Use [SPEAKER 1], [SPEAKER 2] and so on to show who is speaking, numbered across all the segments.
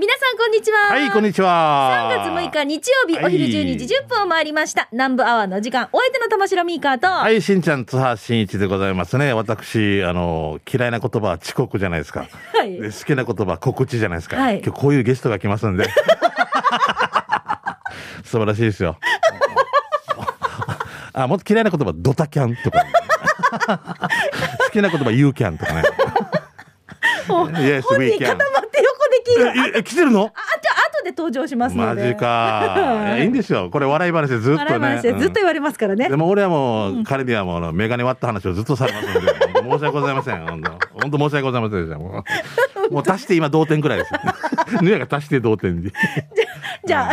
[SPEAKER 1] 皆さんこんにちは。
[SPEAKER 2] はい、こんにちは。
[SPEAKER 1] 3月6日日曜日、
[SPEAKER 2] はい
[SPEAKER 1] お昼12時10分を回りました。南部アワーの時間、お相手の玉城ミーカーと、
[SPEAKER 2] はい、しんちゃん、津波しんいちでございますね。私、あの、嫌いな言葉は遅刻じゃないですか。
[SPEAKER 1] はい
[SPEAKER 2] で好きな言葉は告知じゃないですか。
[SPEAKER 1] はい
[SPEAKER 2] 今日こういうゲストが来ますんで。素晴らしいですよ。あ、もっと嫌いな言葉、ドタキャンとか。好きな言葉、ユーキャンとかね。
[SPEAKER 1] もう
[SPEAKER 2] Yes,
[SPEAKER 1] 本
[SPEAKER 2] we
[SPEAKER 1] 人
[SPEAKER 2] can
[SPEAKER 1] 固まって横で聞いて、あ、
[SPEAKER 2] え、え来てるの？
[SPEAKER 1] あじゃあ後で登場しますので。
[SPEAKER 2] マジか。いやいいんですよ。これ笑い話でずっとね。
[SPEAKER 1] 笑い話でずっと言われますからね。
[SPEAKER 2] でも俺はもう、彼にはもう、メガネ割った話をずっとされますので、申し訳ございません。本当本当申し訳ございませんでした。もう、もう足して今同点くらいです。ぬやが足して同点に。
[SPEAKER 1] じゃあ、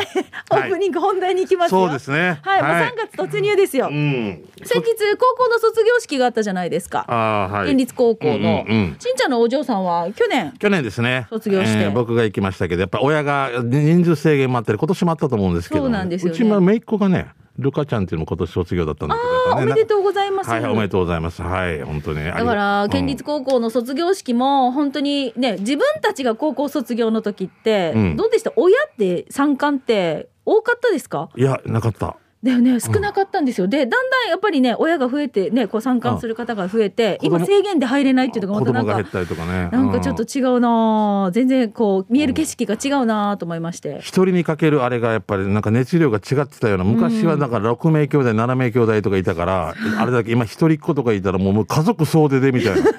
[SPEAKER 1] オープニング本題に行きますよ。
[SPEAKER 2] そうですね。
[SPEAKER 1] はい、もう
[SPEAKER 2] はい
[SPEAKER 1] 3月突入ですよ。
[SPEAKER 2] うん。
[SPEAKER 1] 先日、高校の卒業式があったじゃないですか。
[SPEAKER 2] ああ、はい。
[SPEAKER 1] 県立高校の、しんちゃんのお嬢さんは去年、
[SPEAKER 2] 去年ですね。
[SPEAKER 1] 卒業して
[SPEAKER 2] 僕が行きましたけど、やっぱ親が人数制限もあったり、今年もあったと思うんですけど、
[SPEAKER 1] そうなんですよね
[SPEAKER 2] うちの姪っ子がね、ルカちゃんっていうのも今年卒業だったんだけど、ね
[SPEAKER 1] おめでとうございます。
[SPEAKER 2] はい、おめでとうございます。はい、本当に。
[SPEAKER 1] だから県立高校の卒業式も本当にね自分たちが高校卒業の時って、
[SPEAKER 2] うん
[SPEAKER 1] どうでした？親って参観って多かったですか？
[SPEAKER 2] いや、なかった。
[SPEAKER 1] だよね少なかったんですよ、でだんだんやっぱりね親が増えてねこう参観する方が増えて今制限で入れないっていうのが
[SPEAKER 2] 子
[SPEAKER 1] またなんか
[SPEAKER 2] 供が減ったりとかね。
[SPEAKER 1] なんかちょっと違うなあ全然こう見える景色が違うなあと思いまして、
[SPEAKER 2] 一人にかけるあれがやっぱりなんか熱量が違ってたような昔はだから6名兄弟7名兄弟とかいたから、あれだけ今一人っ子とかいたらもうもう家族総出でみたいな。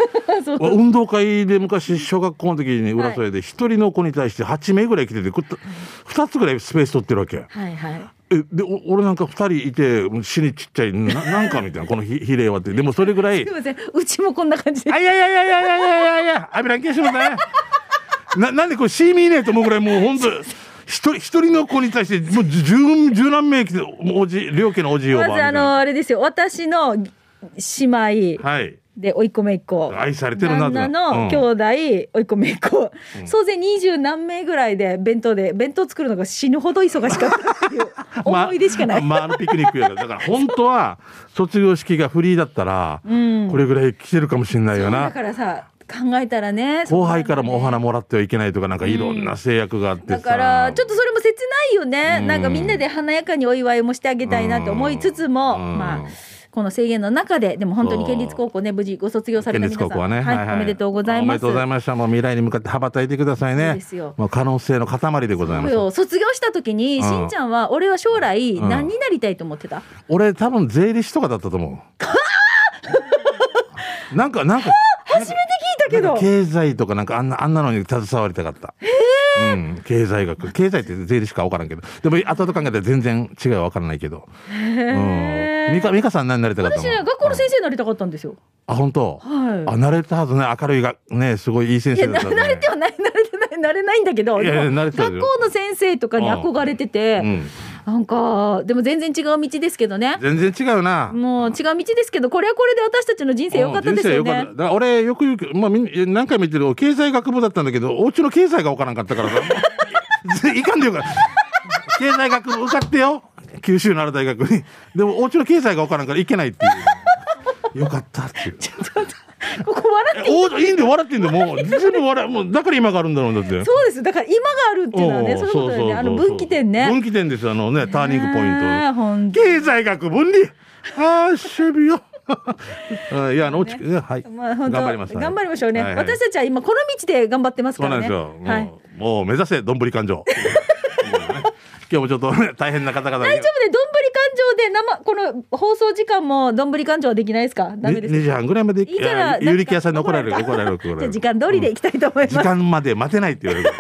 [SPEAKER 2] 運動会で昔小学校の時に浦添で一人の子に対して8名ぐらい来ててこ2つぐらいスペース取ってるわけ。
[SPEAKER 1] はいはい
[SPEAKER 2] えでお俺なんか2人いて死にちっちゃいななんかみたいなこの比比例はって。でもそれぐらい
[SPEAKER 1] すいません。うちもこんな感じで
[SPEAKER 2] あいやいやいやいやいやいやいやいや、アビランケーションだね。な、なんでこれシーミーねえと思うぐらいもう本当一人、一人の子に対して、もう十、十何名来て、おじ、両家のおじいおばあみたいな。
[SPEAKER 1] まずあのあれですよ。私の姉妹。
[SPEAKER 2] はい。
[SPEAKER 1] で甥っ子姪っ子。
[SPEAKER 2] 愛されてるな
[SPEAKER 1] 旦那
[SPEAKER 2] うん。
[SPEAKER 1] の兄弟甥っ子姪っ子、総勢二十何名ぐらいで弁当で弁当作るのが死ぬほど忙しかったっていう 思い出しかない、
[SPEAKER 2] まあ、ピクニックやから。だから本当は、卒業式がフリーだったら、
[SPEAKER 1] うん。
[SPEAKER 2] これぐらい来てるかもしれないよ
[SPEAKER 1] だ
[SPEAKER 2] な。
[SPEAKER 1] からさ考えたらね
[SPEAKER 2] 後輩からもお花
[SPEAKER 1] も
[SPEAKER 2] もらってはいけないとか、なんかいろんな制約があってさ。
[SPEAKER 1] だからちょっとそれも切ないよね、
[SPEAKER 2] うん
[SPEAKER 1] なんかみんなで華やかにお祝いもしてあげたいなって思いつつも、
[SPEAKER 2] うん。
[SPEAKER 1] まあこの制限の中ででも本当に県立高校ね無事ご卒業され
[SPEAKER 2] 県
[SPEAKER 1] た皆さん。
[SPEAKER 2] 立高校はね、
[SPEAKER 1] はいおめでとうございます。
[SPEAKER 2] おめでとうございました。もう未来に向かって羽ばたいてくださいね。
[SPEAKER 1] ですよ。
[SPEAKER 2] もう可能性の塊でございます。
[SPEAKER 1] 卒業した時に、
[SPEAKER 2] うん。
[SPEAKER 1] しんちゃんは俺は将来
[SPEAKER 2] ん。
[SPEAKER 1] 何になりたいと思ってた、
[SPEAKER 2] 俺多分税理士とかだったと思う。なんかなんか
[SPEAKER 1] 初めて聞いたけど。
[SPEAKER 2] 経済とかなんかあんなあんなのに携わりたかった。うん、経済学。経済って税理士か分からんけど。でも後々考えたら全然違いは分からないけど。うん美香美香さん何になりたかったの
[SPEAKER 1] 私ね学校の先生になりたかったんですよ、
[SPEAKER 2] あ本当、
[SPEAKER 1] はい。
[SPEAKER 2] あ慣れたはずね。明るいがねすごいいい先生だった、ね、
[SPEAKER 1] 慣れてはない慣れてない 慣れないんだけど
[SPEAKER 2] いやいや
[SPEAKER 1] でも
[SPEAKER 2] 慣れてるよ。
[SPEAKER 1] 学校の先生とかに憧れてて、
[SPEAKER 2] うん、
[SPEAKER 1] なんかでも全然違う道ですけどね。
[SPEAKER 2] 全然違うな。
[SPEAKER 1] もう違う道ですけどこれはこれで私たちの人生良かったですよね。
[SPEAKER 2] うん人生良かった。だから俺よく言うけど、まあ、何回も言ってる経済学部だったんだけどお家の経済が分からんかったからさ。いかんでよか経済学部受かってよ九州のある大学に。でもお家の経済が分からんから行けないっていう。よかったっていう。
[SPEAKER 1] ここ笑って
[SPEAKER 2] おい？いんで笑ってんだよもう全部笑もうだから今があるんだろうだって。
[SPEAKER 1] そうですだから今があるっていうのはね
[SPEAKER 2] ん
[SPEAKER 1] そういうことだよね。あの分岐点ね。
[SPEAKER 2] 分岐点ですよあのねターニングポイント、経済学分離。ああシェビよ。あいやあの、ね。はい、
[SPEAKER 1] まあ
[SPEAKER 2] 頑張ります。
[SPEAKER 1] 頑張りましょうね、
[SPEAKER 2] はいはい。
[SPEAKER 1] 私たちは今この道で頑張ってますからね。
[SPEAKER 2] なんですよ。もう,、
[SPEAKER 1] はい。
[SPEAKER 2] もう目指せどんぶり勘定。今日もちょっとね大変な方々に。
[SPEAKER 1] 大丈夫でどんぶり勘定で生この放送時間もどんぶり勘定はできないですか？ダメです
[SPEAKER 2] 2時半ぐらいまで
[SPEAKER 1] いいから
[SPEAKER 2] や有力屋さんに怒られる怒られる怒られる。
[SPEAKER 1] 時間通りでいきたいと思います、
[SPEAKER 2] 時間まで待てないって言われる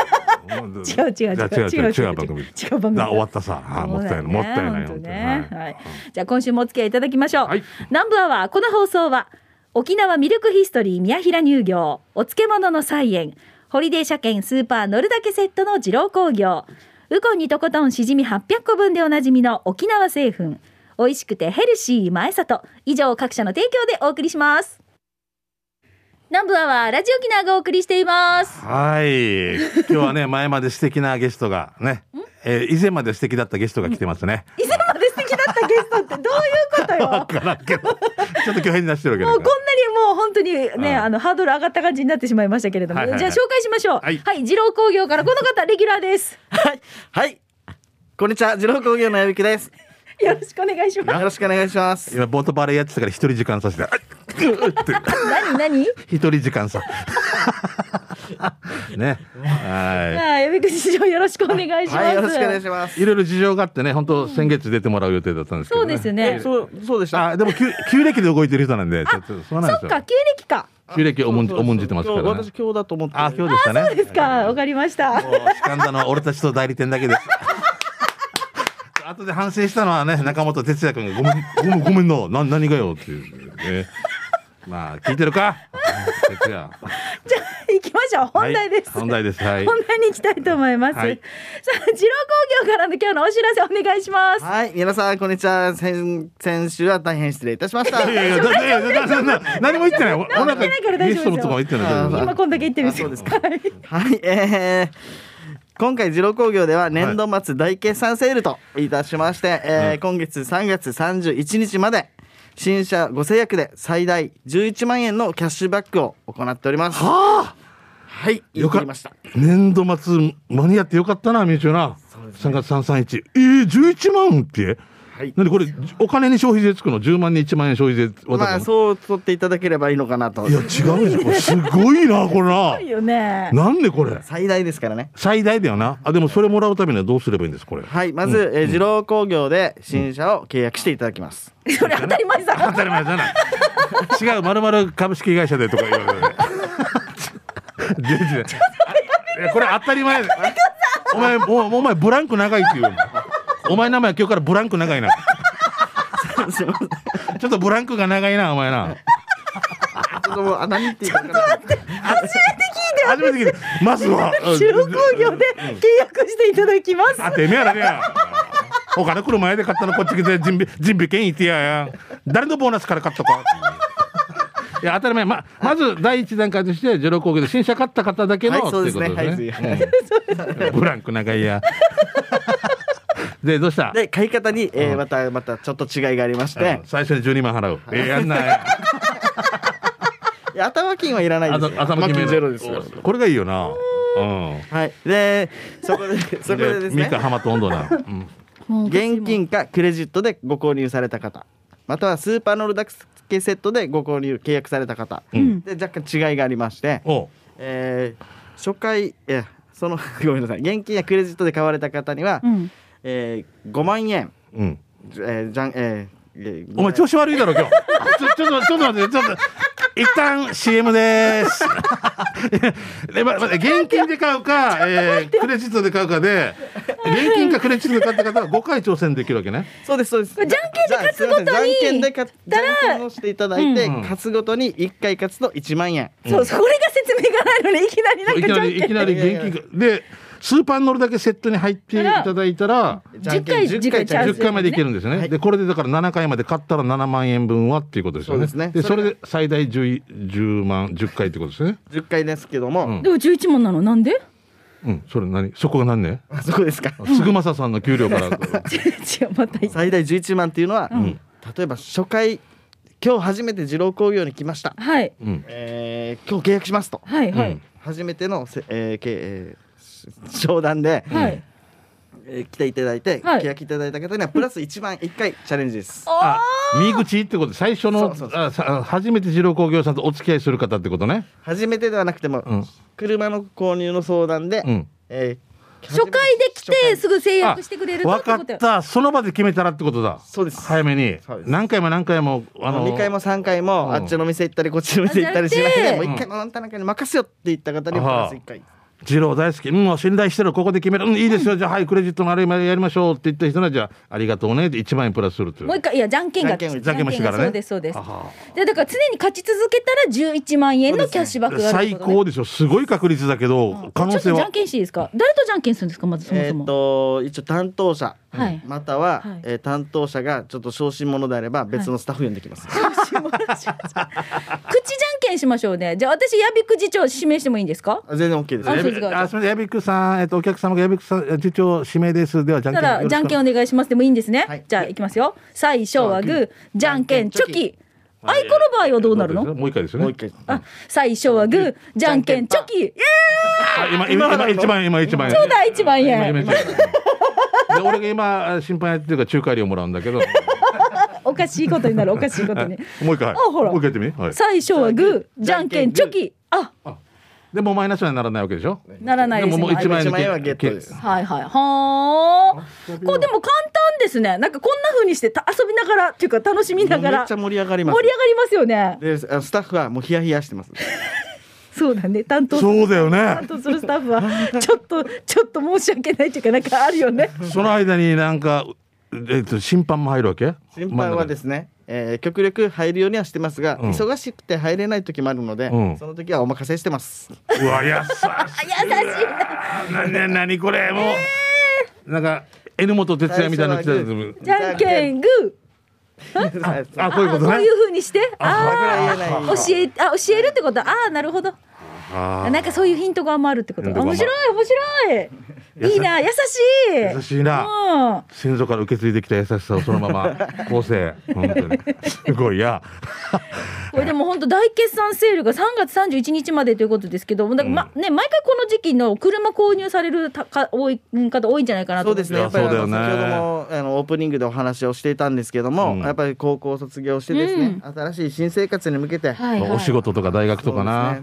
[SPEAKER 2] もう
[SPEAKER 1] 違う違う違う
[SPEAKER 2] 違う違う
[SPEAKER 1] 違う違う
[SPEAKER 2] 違う番組。
[SPEAKER 1] 違う番組。
[SPEAKER 2] あ終わったさ。あもったいないもったいない
[SPEAKER 1] 本当
[SPEAKER 2] 本当に。
[SPEAKER 1] ね
[SPEAKER 2] はい。
[SPEAKER 1] はい。じゃあ今週もお付き合いいただきましょう、
[SPEAKER 2] はい。
[SPEAKER 1] 南部アワーこの放送は沖縄ミルクヒストリー宮平乳業お漬物の菜園ホリデー車検スーパー乗るだけセットの二郎工業ウコンにとことんしじみ800個分でおなじみの沖縄製粉。美味しくてヘルシー前里。以上各社の提供でお送りします。南部アワーラジオ沖縄がお送りしています。
[SPEAKER 2] はい。今日はね前まで素敵なゲストがね、えー以前まで素敵だったゲストが来てますね。
[SPEAKER 1] 以前まで素敵だったゲストってどういうことよ。
[SPEAKER 2] わからんけどちょっと今日変なしてるわけ
[SPEAKER 1] もうこんなにもう本当にね、
[SPEAKER 2] うん
[SPEAKER 1] あのハードル上がった感じになってしまいましたけれども、じゃあ紹介しましょう。は
[SPEAKER 2] はいい、
[SPEAKER 1] 二郎工業からこの方レギュラーです。
[SPEAKER 3] はい。はい。こんにちは、二郎工業の矢吹です。
[SPEAKER 1] よろしくお願いします。
[SPEAKER 3] よろしくお願いします。
[SPEAKER 2] 今ボートバレーやってたから一人時間させて
[SPEAKER 1] 何？何？
[SPEAKER 2] 一人時間さ ねは
[SPEAKER 1] はい、やみくじよろしくお願いします。
[SPEAKER 3] はい、よろしくお願いします。
[SPEAKER 2] いいろいろ事情があってね本当先月出てもらう予定だったんですけど、
[SPEAKER 1] そうですね。
[SPEAKER 3] そう、そうでした。
[SPEAKER 2] あでも旧旧暦で動いてる人なんでちょっとそうなんですよ
[SPEAKER 1] そっか、旧暦か。
[SPEAKER 2] 旧暦を重んじ重んじてますからね
[SPEAKER 3] 私今日だと思って。
[SPEAKER 2] あ今日でしたね
[SPEAKER 1] そうですか、わかりました。
[SPEAKER 2] もう仕官だのは俺たちと代理店だけです。後で反省したのはね中本哲也君がごめんごめんごめんなな何がよっていうね。まあ聞いてるか？哲也。
[SPEAKER 1] じゃあ、行きましょう。本題です。
[SPEAKER 2] はい本題ですはい
[SPEAKER 1] 本題に行きたいと思います。
[SPEAKER 2] はい
[SPEAKER 1] さあ、二郎工業からの今日のお知らせお願いします。
[SPEAKER 3] はい、皆さん、こんにちは。先、先週は大変失礼いたしました。
[SPEAKER 2] いやいやだいやいやだだだ何も言ってない。俺なんか
[SPEAKER 1] 言ってないから大丈夫ですよ
[SPEAKER 2] ゲストのとかも言ってない大丈夫
[SPEAKER 3] あ
[SPEAKER 1] 今こんだけ言ってるんですよ。
[SPEAKER 3] あそうです
[SPEAKER 1] はい
[SPEAKER 3] はい、えー、今回、二郎工業では年度末大決算セールといたしまして、えー今月3月31日まで、新車ご制約で最大11万円のキャッシュバックを行っております。
[SPEAKER 2] はあ。
[SPEAKER 3] はい、
[SPEAKER 2] よか
[SPEAKER 3] りました。
[SPEAKER 2] 年度末間に合ってよかったなみゆちゅな。3月331えー、11万って？
[SPEAKER 3] はい。
[SPEAKER 2] 何これお金に消費税つくの？10万に1万円消費税渡すの、
[SPEAKER 3] まあ、そう取っていただければいいのかなと。
[SPEAKER 2] い。や違うじゃんこれすごいなこれな。
[SPEAKER 1] いいよね。
[SPEAKER 2] なんでこれ？
[SPEAKER 3] 最大ですからね。
[SPEAKER 2] 最大だよな。あでもそれもらうためにはどうすればいいんです？これ。
[SPEAKER 3] はい、まず、えー二郎工業で新車を契約していただきます。
[SPEAKER 1] それ当たり前さ。
[SPEAKER 2] 当たり前じゃない。違うまるまる株式会社でとか言われる全然いやこれ当たり前。だお前おお前ブランク長いっていうお前名前今日からブランク長いな
[SPEAKER 3] すいません。
[SPEAKER 2] ちょっとブランクが長いなお前な
[SPEAKER 3] ちょっともう、あ、何言っていいか分からない。
[SPEAKER 2] 初めて聞いたまずは
[SPEAKER 1] 二郎工業で契約していただきます。
[SPEAKER 2] あてめえらねや。お金来る前で買ったのこっち来て準備準備券言ってやや。誰のボーナスから買ったか。いや当たり前ままず第一段階としてゼロ工業で新車買った方だけの、
[SPEAKER 3] はいそうですね
[SPEAKER 2] っていうことですね。うんブランク長いや。でどうした？
[SPEAKER 3] で、買い方に、えー
[SPEAKER 2] うん
[SPEAKER 3] また、また、ちょっと違いがありまして
[SPEAKER 2] うん、最初に12万払う。ええやんな。
[SPEAKER 3] いや頭金はいらない
[SPEAKER 2] あ
[SPEAKER 3] ですよ。
[SPEAKER 2] と頭決め
[SPEAKER 3] ゼロですよ。
[SPEAKER 2] これがいいよな。うん。
[SPEAKER 3] はい。で、そこで、そこでですね
[SPEAKER 2] ミカ、ハマと温度な。うん
[SPEAKER 3] 現金かクレジットでご購入された方、またはスーパーノルダケセットでご購入、契約された方、
[SPEAKER 2] ん
[SPEAKER 3] で、若干違いがありまして、えー初回、いや、その、ごめんなさい、現金やクレジットで買われた方には、
[SPEAKER 1] うん。
[SPEAKER 3] えー、5万円、
[SPEAKER 2] うん。
[SPEAKER 3] えー、じゃん、えーえー
[SPEAKER 2] お前調子悪いだろ今日。ちょちょっとちょっと待ってちょっと一旦 CM です。でまま現金で買うか、えークレジットで買うかで現金かクレジットで買った方は5回挑戦できるわけね。
[SPEAKER 3] そうですそうです。
[SPEAKER 1] じゃんけんで勝つごとに
[SPEAKER 3] じゃんけんで勝つじゃんけんをしていただいて、
[SPEAKER 2] うん
[SPEAKER 3] 勝つごとに1回勝つと1万円。
[SPEAKER 1] そう、それが説明がないのに、いきなりなん
[SPEAKER 2] いき
[SPEAKER 1] かじゃんけん
[SPEAKER 2] なりいきなり現金かでスーパー乗るだけセットに入っていただいたら
[SPEAKER 1] 10回
[SPEAKER 3] じゃんけん
[SPEAKER 1] 10回チャンス
[SPEAKER 2] 10回までいけるんですよね。
[SPEAKER 3] はい
[SPEAKER 2] でこれでだから7回まで買ったら7万円分はっていうことですよね。
[SPEAKER 3] そうですね
[SPEAKER 2] でそ
[SPEAKER 3] それ
[SPEAKER 2] れで最大 10, 10万10回ってことですね。
[SPEAKER 3] 10回ですけども、
[SPEAKER 2] うん
[SPEAKER 1] でも11問なの？なんで？
[SPEAKER 2] うんそれ何？そこが何ね。
[SPEAKER 3] あそこですか。
[SPEAKER 2] すぐまささんの給料から。
[SPEAKER 1] 違う、また言って
[SPEAKER 3] 最大11万っていうのは、
[SPEAKER 2] ん
[SPEAKER 3] 例えば初回今日初めて二郎工業に来ました、
[SPEAKER 1] はい。
[SPEAKER 2] うん
[SPEAKER 3] えー今日契約しますと
[SPEAKER 1] はい、はい
[SPEAKER 2] うん。
[SPEAKER 3] 初めてのせ、えーけえー商談で、
[SPEAKER 1] はい。
[SPEAKER 3] えー来ていただいて、
[SPEAKER 1] はい。
[SPEAKER 3] 契約いただいた方にはプラス1万1回チャレンジです。
[SPEAKER 2] あ、見口ってこと？最初の
[SPEAKER 3] そうそうそう。
[SPEAKER 2] あさ初めて二郎工業さんとお付き合いする方ってことね。
[SPEAKER 3] 初めてではなくても、
[SPEAKER 2] うん。
[SPEAKER 3] 車の購入の相談で、
[SPEAKER 2] うん。
[SPEAKER 3] えー
[SPEAKER 1] 初回で来てすぐ制
[SPEAKER 2] あ
[SPEAKER 1] 約してくれると
[SPEAKER 2] 分か
[SPEAKER 1] ってことよ
[SPEAKER 2] った。その場で決めたらってことだ。
[SPEAKER 3] そうです。
[SPEAKER 2] 早めに。何回も何回もあの
[SPEAKER 3] 2回も3回も、
[SPEAKER 2] うん。
[SPEAKER 3] あっちの店行ったりこっちの店行ったりしないでもう1回もあんたなんかに任せよって言った方にはプラス1回
[SPEAKER 2] 二郎大好き。うん、もう信頼してる。ここで決める。うん、いいですよ。じゃあ、はい、クレジットのあれやりましょうって言った人は、じゃあ、ありがとうねって1万円プラスするという。
[SPEAKER 1] もう一回いやじゃんけんが
[SPEAKER 3] じゃんけん
[SPEAKER 2] じゃんけんもしてからね
[SPEAKER 1] そうですそうです
[SPEAKER 2] はは
[SPEAKER 1] でだから常に勝ち続けたら11万円のキャッシュバックがあるって
[SPEAKER 2] 最高でしょ。すごい確率だけど、可能性は
[SPEAKER 1] ちょっとじゃん。けんしていいですか？誰とじゃんけんするんですか？まずそも
[SPEAKER 3] えーっ
[SPEAKER 1] そも、
[SPEAKER 3] と一応担当者、
[SPEAKER 1] はい。
[SPEAKER 3] または、
[SPEAKER 1] はい。
[SPEAKER 3] えー担当者がちょっと小心者であれば別のスタッフ呼んできます、
[SPEAKER 1] 口じゃんけんしましょうね。じゃあ私矢部次長指名してもいいんですか？
[SPEAKER 3] あ全然 OK です。
[SPEAKER 1] あす
[SPEAKER 2] みません。やびくさん、えっと、お客様がやびくさん、次長指名です。では、じゃん
[SPEAKER 1] た
[SPEAKER 2] けん。
[SPEAKER 1] らじゃんけん
[SPEAKER 2] ん。
[SPEAKER 1] お願いします。でもいいんですね、
[SPEAKER 3] はい。
[SPEAKER 1] じゃあいきますよ。最初はグー。じゃんけんチョキ。あいこの場合はどうなるの？
[SPEAKER 2] もう一回ですよね。
[SPEAKER 3] もう一回
[SPEAKER 1] あ最初はグー。じゃんけんチョキ。
[SPEAKER 2] あ今今今一万円今一万円
[SPEAKER 1] ちょうだい1万円
[SPEAKER 2] 今今一万円で俺が今審判やってるから仲介料もらうんだけど。
[SPEAKER 1] おかしいことになるおかしいことに。
[SPEAKER 2] もう一回。
[SPEAKER 1] あほら。
[SPEAKER 2] もう一回やってみ？はい。
[SPEAKER 1] 最初はグーじゃんけんチョキ。あ。
[SPEAKER 2] でもマイナスにはならないわけでしょ？
[SPEAKER 1] ならないです
[SPEAKER 2] でももう一万円
[SPEAKER 3] はゲットです。
[SPEAKER 1] はいはい。はあ。これでも簡単ですね。なんかこんな風にしてた遊びながらっていうか楽しみながら。
[SPEAKER 3] めっちゃ盛り上がります。
[SPEAKER 1] 盛り上がりますよね。
[SPEAKER 3] でスタッフはもうヒヤヒヤしてます
[SPEAKER 1] そうだね。担当
[SPEAKER 2] そうだよ
[SPEAKER 1] 担
[SPEAKER 2] ね
[SPEAKER 1] 当するスタッフはちょっとちょっと申し訳ないっていうかなんかあるよね。
[SPEAKER 2] その間になんかえっと審判も入るわけ？
[SPEAKER 3] 審判はですね、えー極力入るようにはしてますが、
[SPEAKER 2] うん。
[SPEAKER 3] 忙しくて入れない時もあるので、
[SPEAKER 2] うん。
[SPEAKER 3] その時はお任せしてます。
[SPEAKER 2] うわ優しい。
[SPEAKER 1] 優しい。な
[SPEAKER 2] なな何これもう。なんか N 本哲也みたいなの来た
[SPEAKER 1] じゃんけんグー
[SPEAKER 2] あこういうことね。
[SPEAKER 1] あこういう風にして。あ
[SPEAKER 3] あ
[SPEAKER 1] あ教えあ教えるってこと。ああなるほど。
[SPEAKER 2] あ
[SPEAKER 1] なんかそういうヒントがもあるってこと？面白い面白い。い。いな優しい。
[SPEAKER 2] 優しいな。
[SPEAKER 1] うん。
[SPEAKER 2] 先祖から受け継いできた優しさをそのまま 構成。本当に。すごいや。
[SPEAKER 1] これでも本当大決算セールが3月31日までということですけど、だからまね毎回この時期の車購入されるたか多い方多いんじゃないかなと思
[SPEAKER 3] そうですね。
[SPEAKER 2] いや
[SPEAKER 3] やっぱり先ほどもあのオープニングでお話をしていたんですけども、
[SPEAKER 2] うん。
[SPEAKER 3] やっぱり高校を卒業してですね、新しい新生活に向けて、
[SPEAKER 1] はいはい。
[SPEAKER 2] お仕事とか大学とかな。
[SPEAKER 3] ね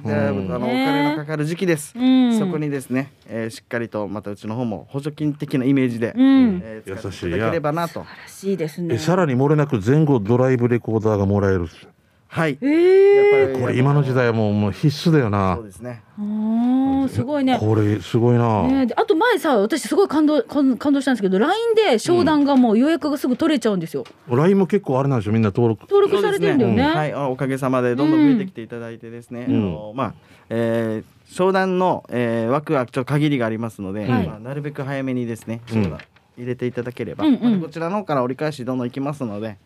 [SPEAKER 3] 金のかかる時期です。
[SPEAKER 1] うん。
[SPEAKER 3] そこにですね、えーしっかりとまたうちの方も補助金的なイメージで、
[SPEAKER 1] うん。
[SPEAKER 3] えー使
[SPEAKER 2] 優しい
[SPEAKER 3] っていただければなと。
[SPEAKER 1] らしいですね。
[SPEAKER 2] えさらに漏れなく前後ドライブレコーダーがもらえる。
[SPEAKER 3] はい。
[SPEAKER 1] えー、
[SPEAKER 3] やっぱり
[SPEAKER 2] これ今の時代はもうもう必須だよな。
[SPEAKER 3] そうですね。
[SPEAKER 1] すごいね。
[SPEAKER 2] これすごいな、
[SPEAKER 1] ね、であと前さ私すごい感動感感動したんですけど LINE で商談がもう予約がすぐ取れちゃうんですよ、
[SPEAKER 2] LINE も結構あれなんでしょみんな登録。
[SPEAKER 1] 登録されてるんだよね。
[SPEAKER 3] そうですはい、あおかげさまでどんどん増えてきていただいてですね、
[SPEAKER 2] うん。
[SPEAKER 3] あのまあ、えー商談の、えー枠はちょっと限りがありますので、
[SPEAKER 1] はい。
[SPEAKER 3] まあ、なるべく早めにですね入れていただければ、
[SPEAKER 1] うんうん。
[SPEAKER 3] こちらの方から折り返しどんどん行きますので、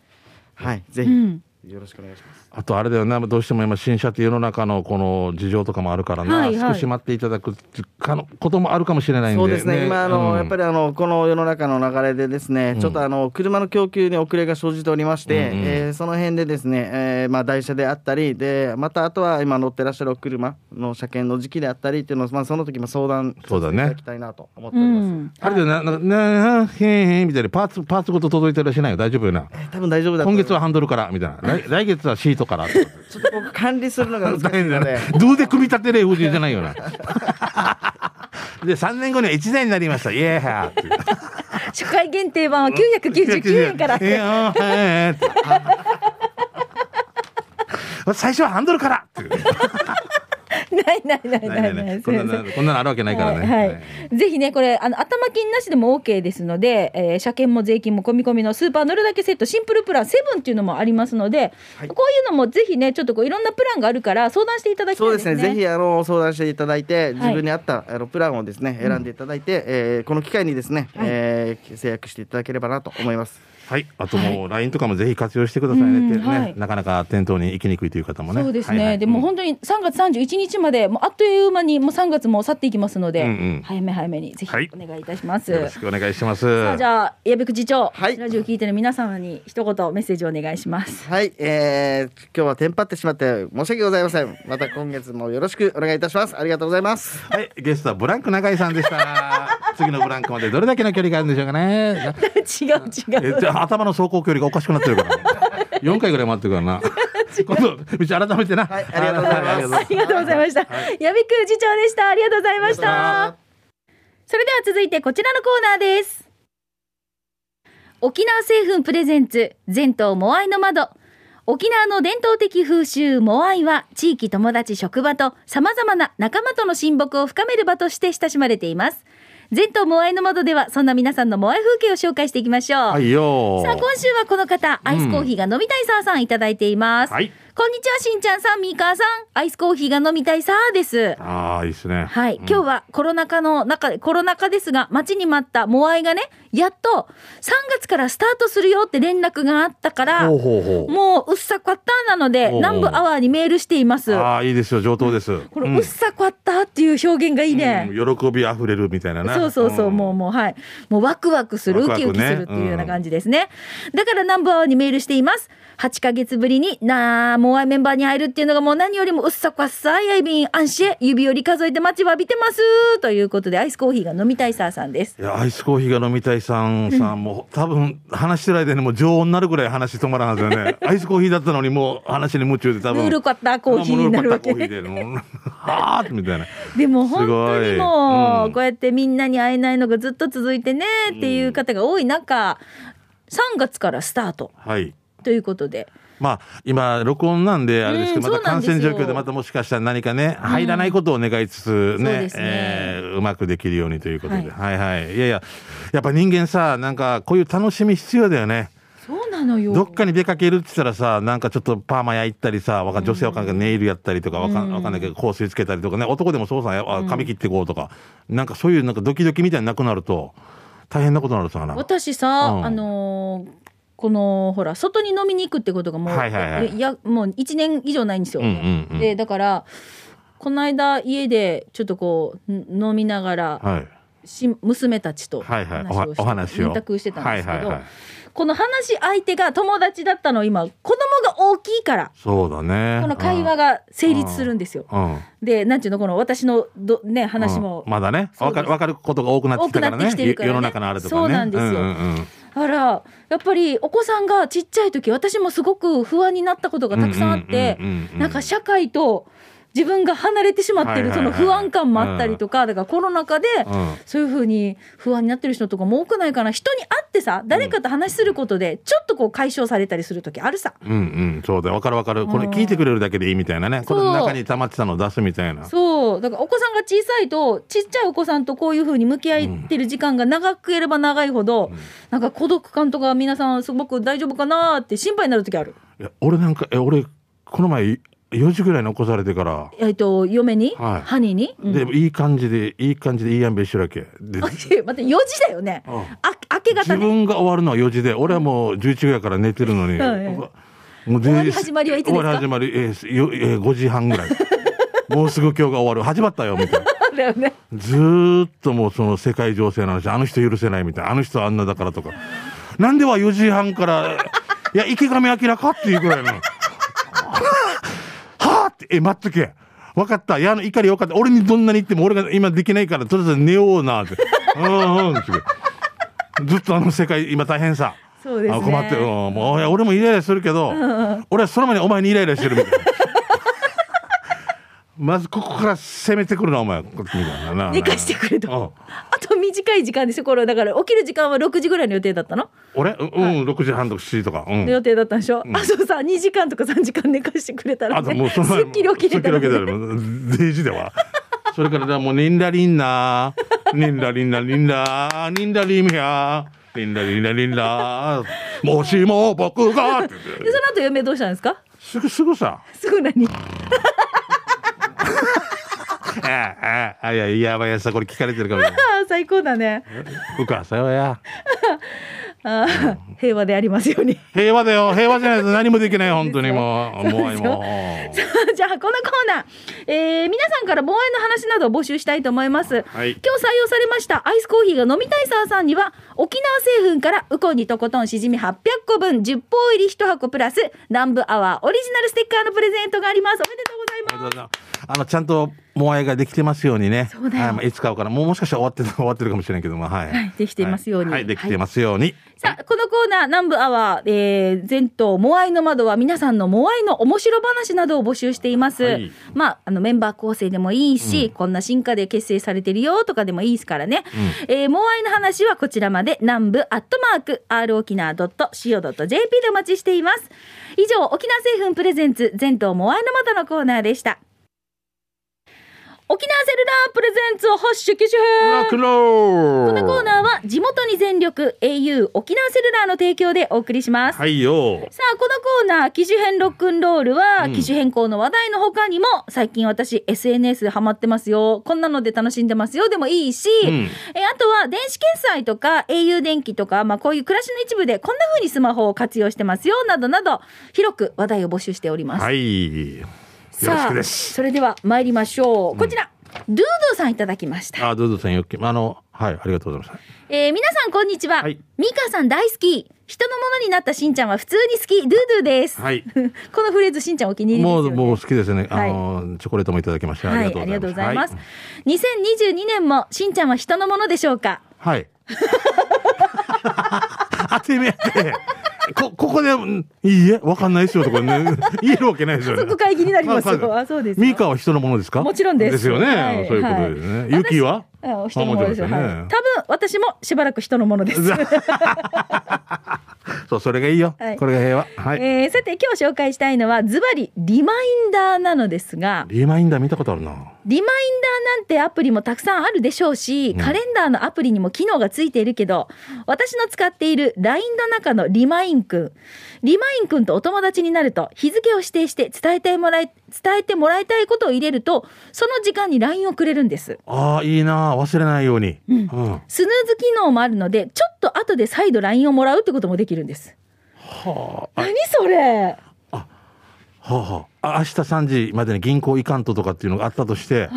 [SPEAKER 3] はい、ぜひ。
[SPEAKER 1] うん
[SPEAKER 3] よろしくお願いします。
[SPEAKER 2] あとあれだよなどうしても今新車って世の中のこの事情とかもあるからな、
[SPEAKER 1] はいはい。
[SPEAKER 2] 少し待っていただくかのこともあるかもしれないんで。
[SPEAKER 3] そうですね。今あの、やっぱ
[SPEAKER 2] り
[SPEAKER 3] りあのこの世の中の流れでですね、
[SPEAKER 2] うん。
[SPEAKER 3] ちょっとあの車の供給に遅れが生じておりまして、
[SPEAKER 2] うんうん
[SPEAKER 3] えーその辺でですね、えーまあ、台車であったりでまたあとは今乗ってらっしゃるお車の車検の時期であったりっていうのを、まあ、その時も相談させていただきたいなと思って
[SPEAKER 1] う
[SPEAKER 3] おります。
[SPEAKER 1] ん
[SPEAKER 2] あれだよな、な、な、な、へんへんみたいな。パーツ、パーツごと届いてるらしいないよ。大丈夫よな。
[SPEAKER 3] 多分大丈夫だ
[SPEAKER 2] 今月はハンドルから、みたいな。来来月はシートから。
[SPEAKER 3] ちょっとここ管理するのが難しい
[SPEAKER 2] 大変だ
[SPEAKER 3] ので
[SPEAKER 2] ね。どうで組み立てれ、風じゃないよな。で、3年後には1年になりました。イエーハー。
[SPEAKER 1] 初回限定版は999円から
[SPEAKER 2] 最初はハンドルからっていう
[SPEAKER 1] ないないない
[SPEAKER 2] ない
[SPEAKER 1] なな
[SPEAKER 2] ない。いないい。こんなのこんなのあるわけないからね。
[SPEAKER 1] はいはい。ぜひねこれあの頭金なしでも OK ですので、えー車検も税金も込み込みのスーパー乗るだけセットシンプルプランセブンっていうのもありますので、
[SPEAKER 3] はい。
[SPEAKER 1] こういうのもぜひねちょっとこういろんなプランがあるから相談していただきた
[SPEAKER 3] そ
[SPEAKER 1] いうでね。
[SPEAKER 3] ですすね。ぜひあの相談していただいて自分に合ったあのプランをですね選んでいただいて、えーこの機会にですね、えー制約していただければなと思います。
[SPEAKER 2] はい。あともう LINE とかもぜひ活用してくださいねってね
[SPEAKER 1] うんはい。
[SPEAKER 2] なかなか店頭に行きにくいという方もね。
[SPEAKER 1] そうですね、
[SPEAKER 2] はいはい
[SPEAKER 1] でも本当に3月31日までもうあっという間にもう3月も去っていきますので、
[SPEAKER 2] うんうん
[SPEAKER 1] 早め早めにぜひ
[SPEAKER 2] はい
[SPEAKER 1] お願いいたします。
[SPEAKER 2] よろしくお願いします。
[SPEAKER 1] さあじゃあ矢部次長、
[SPEAKER 3] はい
[SPEAKER 1] ラジオ聞いてる皆様に一言メッセージをお願いします。
[SPEAKER 3] はい、えー、今日はテンパってしまって申し訳ございません。また今月もよろしくお願いいたします。ありがとうございます。
[SPEAKER 2] はい、ゲストはブランク中井さんでした。次のブランクまでどれだけの距離があるんでしょうかね。
[SPEAKER 1] 違 う違う。
[SPEAKER 2] 頭の走行距離がおかしくなってるから、ね。4回ぐらい回ってるからな。今度、うち改めてな。
[SPEAKER 3] はいありがとうございます
[SPEAKER 2] はありがとうござい
[SPEAKER 1] ました。矢部く次長でした。ありがとうございました。それでは続いてこちらのコーナーです。沖縄製粉プレゼンツ全島モアイの窓。沖縄の伝統的風習モアイは地域友達職場と様々な仲間との親睦を深める場として親しまれています。全島モアイの窓ではそんな皆さんのモアイ風景を紹介していきましょう。
[SPEAKER 2] はいよ
[SPEAKER 1] さあ今週はこの方アイスコーヒーが飲みたいさーさんいただいています、
[SPEAKER 2] はい
[SPEAKER 1] こんにちは、しんちゃんさん、みーかーさん。アイスコーヒーが飲みたいさーです。
[SPEAKER 2] ああ、いいですね。
[SPEAKER 1] はい、
[SPEAKER 2] うん
[SPEAKER 1] 今日はコロナ禍の中で、コロナ禍ですが、待ちに待ったモアイがね、やっと3月からスタートするよって連絡があったから、
[SPEAKER 2] ほうほうほう。
[SPEAKER 1] もううっさこったなので、南部アワーにメールしています。
[SPEAKER 2] ああ、いいですよ、上等です。うん
[SPEAKER 1] うっさこったっていう表現がいいね。
[SPEAKER 2] うん喜びあふれるみたいなね。
[SPEAKER 1] そうそうそう、
[SPEAKER 2] ん
[SPEAKER 1] もうもう、はい。もうワクワクする、ウ
[SPEAKER 2] ワクワクね
[SPEAKER 1] キウキするっていうような感じですね。だから南部アワーにメールしています。8ヶ月ぶりになあ、モアイメンバーに会えるっていうのがもう何よりもうっさこっさい、アイビン、アンシェ、指折り数えて待ちわびてます。ということで、アイスコーヒーが飲みたいさーさんです。
[SPEAKER 2] いや、アイスコーヒーが飲みたいさんさん、もう多分話してる間にもう常温になるぐらい話止まらんはずよね。アイスコーヒーだったのにもう話に夢中で多分。
[SPEAKER 1] ルコッターコーヒーになるわけ
[SPEAKER 2] はーみたいな。
[SPEAKER 1] でも本当にもう、
[SPEAKER 2] うん
[SPEAKER 1] こうやってみんなに会えないのがずっと続いてねっていう方が多い中、3月からスタート
[SPEAKER 2] はい。
[SPEAKER 1] ということで。
[SPEAKER 2] まあ、今、録音なんで、あれですけど、
[SPEAKER 1] うん
[SPEAKER 2] また感染状況でまたもしかしたら何かね、入らないことを願いつつね
[SPEAKER 1] で、すね
[SPEAKER 2] えーうまくできるようにということで。
[SPEAKER 1] は
[SPEAKER 2] はいはい。いやいや、やっぱ人間さ、なんかこういう楽しみ必要だよね。
[SPEAKER 1] そうなのよ。
[SPEAKER 2] どっかに出かけるって言ったらさ、なんかちょっとパーマ屋行ったりさ、わかん女性わかんないけどネイルやったりとか、わかんわかんないけど香水つけたりとかね、男でもそうさ、あ髪切ってこうとか、なんかそういうなんかドキドキみたいになくなると、大変なことになるさな。
[SPEAKER 1] 私さ、
[SPEAKER 2] うん
[SPEAKER 1] あのーこのほら外に飲みに行くってことがもう、
[SPEAKER 2] はいはいはい
[SPEAKER 1] えやもう1年以上ないんですよ。
[SPEAKER 2] うんうんうん
[SPEAKER 1] でだからこの間家でちょっとこうん飲みながら、
[SPEAKER 2] はい。
[SPEAKER 1] し娘たちと
[SPEAKER 2] はいはい
[SPEAKER 1] 話をして、
[SPEAKER 2] おはお話を
[SPEAKER 1] 連絡してたんですけど、
[SPEAKER 2] はいはいはい
[SPEAKER 1] この話し相手が友達だったの今子供が大きいから
[SPEAKER 2] そうだね。
[SPEAKER 1] この会話が成立するんですよ。
[SPEAKER 2] うん。うん。
[SPEAKER 1] でなんていうのこの私のど、ね、話も、
[SPEAKER 2] うんまだね、わかる、わかることが多くなってき
[SPEAKER 1] て
[SPEAKER 2] ね。
[SPEAKER 1] るからね
[SPEAKER 2] 世の中のあれとかね。
[SPEAKER 1] そうなんですよ
[SPEAKER 2] うんうんうん
[SPEAKER 1] あらやっぱりお子さんがちっちゃい時私もすごく不安になったことがたくさんあってなんか社会と自分が離れてしまってるその不安感もあったりとかだからコロナ禍で
[SPEAKER 2] うん
[SPEAKER 1] そういうふうに不安になってる人とかも多くないかな人に会ってさ誰かと話することでちょっとこう解消されたりする時あるさ。
[SPEAKER 2] うんうん、そうだよ。わかるわかる。これ
[SPEAKER 1] うん
[SPEAKER 2] 聞いてくれるだけでいいみたいなね。これの中に溜まってたのを出すみたいな。
[SPEAKER 1] そうだからお子さんが小さいとちっちゃいお子さんとこういうふうに向き合ってる時間が長ければ長いほど、なんか孤独感とか皆さんすごく大丈夫かなって心配になる時ある。
[SPEAKER 2] いや俺なんか、え、俺、この前、4時ぐらいに起こされてから、
[SPEAKER 1] えっと嫁に、
[SPEAKER 2] はい
[SPEAKER 1] ハニーに、うん
[SPEAKER 2] で、いい感じで、いい感じでいいやんべ一緒だけ。で、
[SPEAKER 1] あ待って4時だよね。
[SPEAKER 2] うん
[SPEAKER 1] あ明け
[SPEAKER 2] 自
[SPEAKER 1] 方ね。
[SPEAKER 2] 分が終わるのは4時で、俺はもう11時ぐらいから寝てるのに、もう
[SPEAKER 1] 終わり始まりはいつですか？
[SPEAKER 2] 終わり始まり、えーよえー5時半ぐらい。もうすぐ今日が終わる。始まったよ、みたいな。
[SPEAKER 1] だよね。
[SPEAKER 2] ずーっともうその世界情勢の話、あの人許せないみたいな、あの人はあんなだからとか。なんでは4時半から、いや、池上彰かっていうぐらいの。はあって、え、待っとけ。分かった。いや、あの怒りよかった。俺にどんなに言っても俺が今できないから、とりあえず寝ようなって。うんうん。ずっとあの世界、今大変さ。
[SPEAKER 1] そうですね
[SPEAKER 2] あ困ってる。うんもう俺もイライラするけど、俺はその前にお前にイライラしてるみたいな。まずここから攻めてくるな、お前。みたいなな。
[SPEAKER 1] 寝かしてくれと。短い時間ですよ。これだから起きる時間は6時ぐらいの予定だったの、
[SPEAKER 2] 俺？うん、うん、6時半とか7時とか。うん。
[SPEAKER 1] の予定だったんでしょ、あとさ2時間とか3時間寝かしてくれたら、ね、
[SPEAKER 2] もうその前
[SPEAKER 1] すっきり起きれたら、ね、
[SPEAKER 2] すっきり起きたらもう0時では。それからもうリンラリンナリンラリンラリンラリンラリンやリンラリンラリンラもしも僕が。って言って
[SPEAKER 1] でその後嫁どうしたんですか？
[SPEAKER 2] すぐすぐさ。
[SPEAKER 1] すぐ何？
[SPEAKER 2] あああいやいやばいやさこれ聞かれてるから。
[SPEAKER 1] あ ー最高だね。
[SPEAKER 2] うかさよや。
[SPEAKER 1] あー平和でありますように。
[SPEAKER 2] 平和だよ。平和じゃないと何もできない本当にもう。もう
[SPEAKER 1] そうですよ。
[SPEAKER 2] もう。
[SPEAKER 1] じゃあこのコーナー、えー皆さんから防衛の話などを募集したいと思います、
[SPEAKER 2] はい。
[SPEAKER 1] 今日採用されましたアイスコーヒーが飲みたいさーさんには沖縄製粉からウコンにとことんしじみ800個分10包入り1箱プラス南部アワーオリジナルステッカーのプレゼントがあります。おめでとうございます
[SPEAKER 2] あのちゃんとモアイができてますようにね。
[SPEAKER 1] そうだよ
[SPEAKER 2] はいまあいつ買うからもうもしかしたら終わってる 終わってるかもしれないけどもはい。
[SPEAKER 1] はいできていますように
[SPEAKER 2] はい、はいできてますように。
[SPEAKER 1] さあ、このコーナー、南部アワー、えー、全島モアイの窓は皆さんのモアイの面白話などを募集しています。
[SPEAKER 2] はい
[SPEAKER 1] まあ、あの、メンバー構成でもいいし、こんな進化で結成されてるよとかでもいいですからね。えー、モアイの話はこちらまで、南部アットマーク、 rokinawa.co.jp でお待ちしています。以上、沖縄製粉プレゼンツ、全島モアイの窓のコーナーでした。沖縄セルラープレゼンツハッシュ機種このコーナーは地元に全力 au 沖縄セルラーの提供でお送りします。
[SPEAKER 2] はいよ。
[SPEAKER 1] さあ、このコーナー、機種変ロックンロールは、
[SPEAKER 2] うん
[SPEAKER 1] 機種変更の話題の他にも、最近私 SNS でハマってますよ。こんなので楽しんでますよ。でもいいし、
[SPEAKER 2] うん
[SPEAKER 1] えあとは電子決済とか au 電気とか、まあこういう暮らしの一部でこんな風にスマホを活用してますよ。などなど、広く話題を募集しております。
[SPEAKER 2] はい。よろしくです。
[SPEAKER 1] それでは参りましょう。こちら、ドゥードゥさんいただきました。
[SPEAKER 2] あ、どうぞさんよき、あの、はい、ありがとうございます。
[SPEAKER 1] えー皆さんこんにちは。
[SPEAKER 2] はい
[SPEAKER 1] ミカさん大好き。人のものになったしんちゃんは普通に好き。ドゥードゥです。
[SPEAKER 2] はい。
[SPEAKER 1] このフレーズしんちゃんお気に入りです
[SPEAKER 2] もう。もう好きですね。あ
[SPEAKER 1] はい
[SPEAKER 2] の、チョコレートもいただきまして、あ
[SPEAKER 1] はい、
[SPEAKER 2] りがとう
[SPEAKER 1] ありがとうございます。
[SPEAKER 2] はい
[SPEAKER 1] 2022年もしんちゃんは人のものでしょうか？
[SPEAKER 2] はい。当てめて。こ、ここで、うんいいえ、わかんないですよとかね、言えるわけないですよね。
[SPEAKER 1] 即会議になりますよ。
[SPEAKER 2] あ
[SPEAKER 1] あ、そうですよ。
[SPEAKER 2] ミカは人のものですか？
[SPEAKER 1] もちろんです
[SPEAKER 2] ですよね。
[SPEAKER 1] はい
[SPEAKER 2] そういうことですね。
[SPEAKER 1] はい
[SPEAKER 2] ユキは？
[SPEAKER 1] あ人のものですよ。
[SPEAKER 2] あもちろん
[SPEAKER 1] はい多分私もしばらく人のものです。
[SPEAKER 2] そう、それがいいよ。
[SPEAKER 1] はい
[SPEAKER 2] これが平和。はい。
[SPEAKER 1] えーさて今日紹介したいのはズバリリマインダーなのですが
[SPEAKER 2] リマインダー見たことあるな。
[SPEAKER 1] リマインダーなんてアプリもたくさんあるでしょうし、
[SPEAKER 2] ん
[SPEAKER 1] カレンダーのアプリにも機能がついているけど、私の使っている LINE の中のリマインくん。リマインくんとお友達になると、日付を指定して伝えてもらい、伝えてもらいたいことを入れると、その時間に LINE をくれるんです。
[SPEAKER 2] ああ、いいな。忘れないように。
[SPEAKER 1] うん
[SPEAKER 2] うん。
[SPEAKER 1] スヌーズ機能もあるので、ちょっと後で再度 LINE をもらうってこともできるんです。
[SPEAKER 2] はあ。
[SPEAKER 1] 何それ？
[SPEAKER 2] はあ、はあ、あ明日3時までに銀行行かんととかっていうのがあったとして、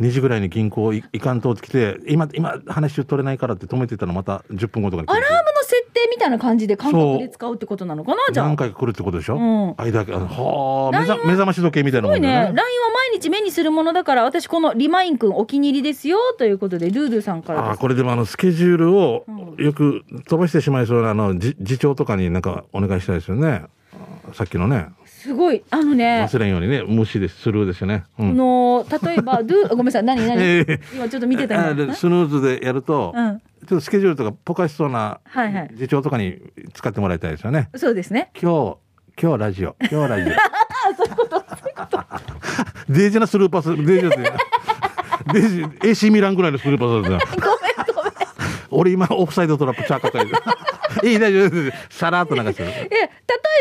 [SPEAKER 2] 2時ぐらいに銀行行かんとってきて、今、今話取れないからって止めてたのまた10分後とかに
[SPEAKER 1] アラームの設定みたいな感じで感覚で使うってことなのかなじゃあ。
[SPEAKER 2] 何回か来るってことでしょ、
[SPEAKER 1] うん
[SPEAKER 2] 間あのはあ目覚目覚まし時計みたいな
[SPEAKER 1] すごいね。
[SPEAKER 2] もんだ
[SPEAKER 1] LINE
[SPEAKER 2] よ
[SPEAKER 1] は
[SPEAKER 2] ね。
[SPEAKER 1] 毎日目にするものだから、私このリマインくんお気に入りですよということで、ルードゥさんから。
[SPEAKER 2] ああこれでもあのスケジュールをよく飛ばしてしまいそうなあのじ次長とかになんかお願いしたいですよねさっきのね
[SPEAKER 1] すごい。あのね、
[SPEAKER 2] 忘れんようにね無視ですスルーですよね、う
[SPEAKER 1] こ
[SPEAKER 2] ん
[SPEAKER 1] の、例えば、ドゥ、ごめんなさい、何何、
[SPEAKER 2] ええ
[SPEAKER 1] 今ちょっと見てた
[SPEAKER 2] スヌーズでやると、
[SPEAKER 1] うん。
[SPEAKER 2] ちょっとスケジュールとかポカしそうな
[SPEAKER 1] はいはい。
[SPEAKER 2] 次長とかに使ってもらいたいですよね。
[SPEAKER 1] そうですね。
[SPEAKER 2] 今日、今日ラジオ、今日ラジオ。デージなスルーパス、デージだって。デージ、AC ミランぐらいのスルーパスだ。俺今オフサイドトラップチャーカタイで。いい大丈夫。さらっと流してる。
[SPEAKER 1] え、例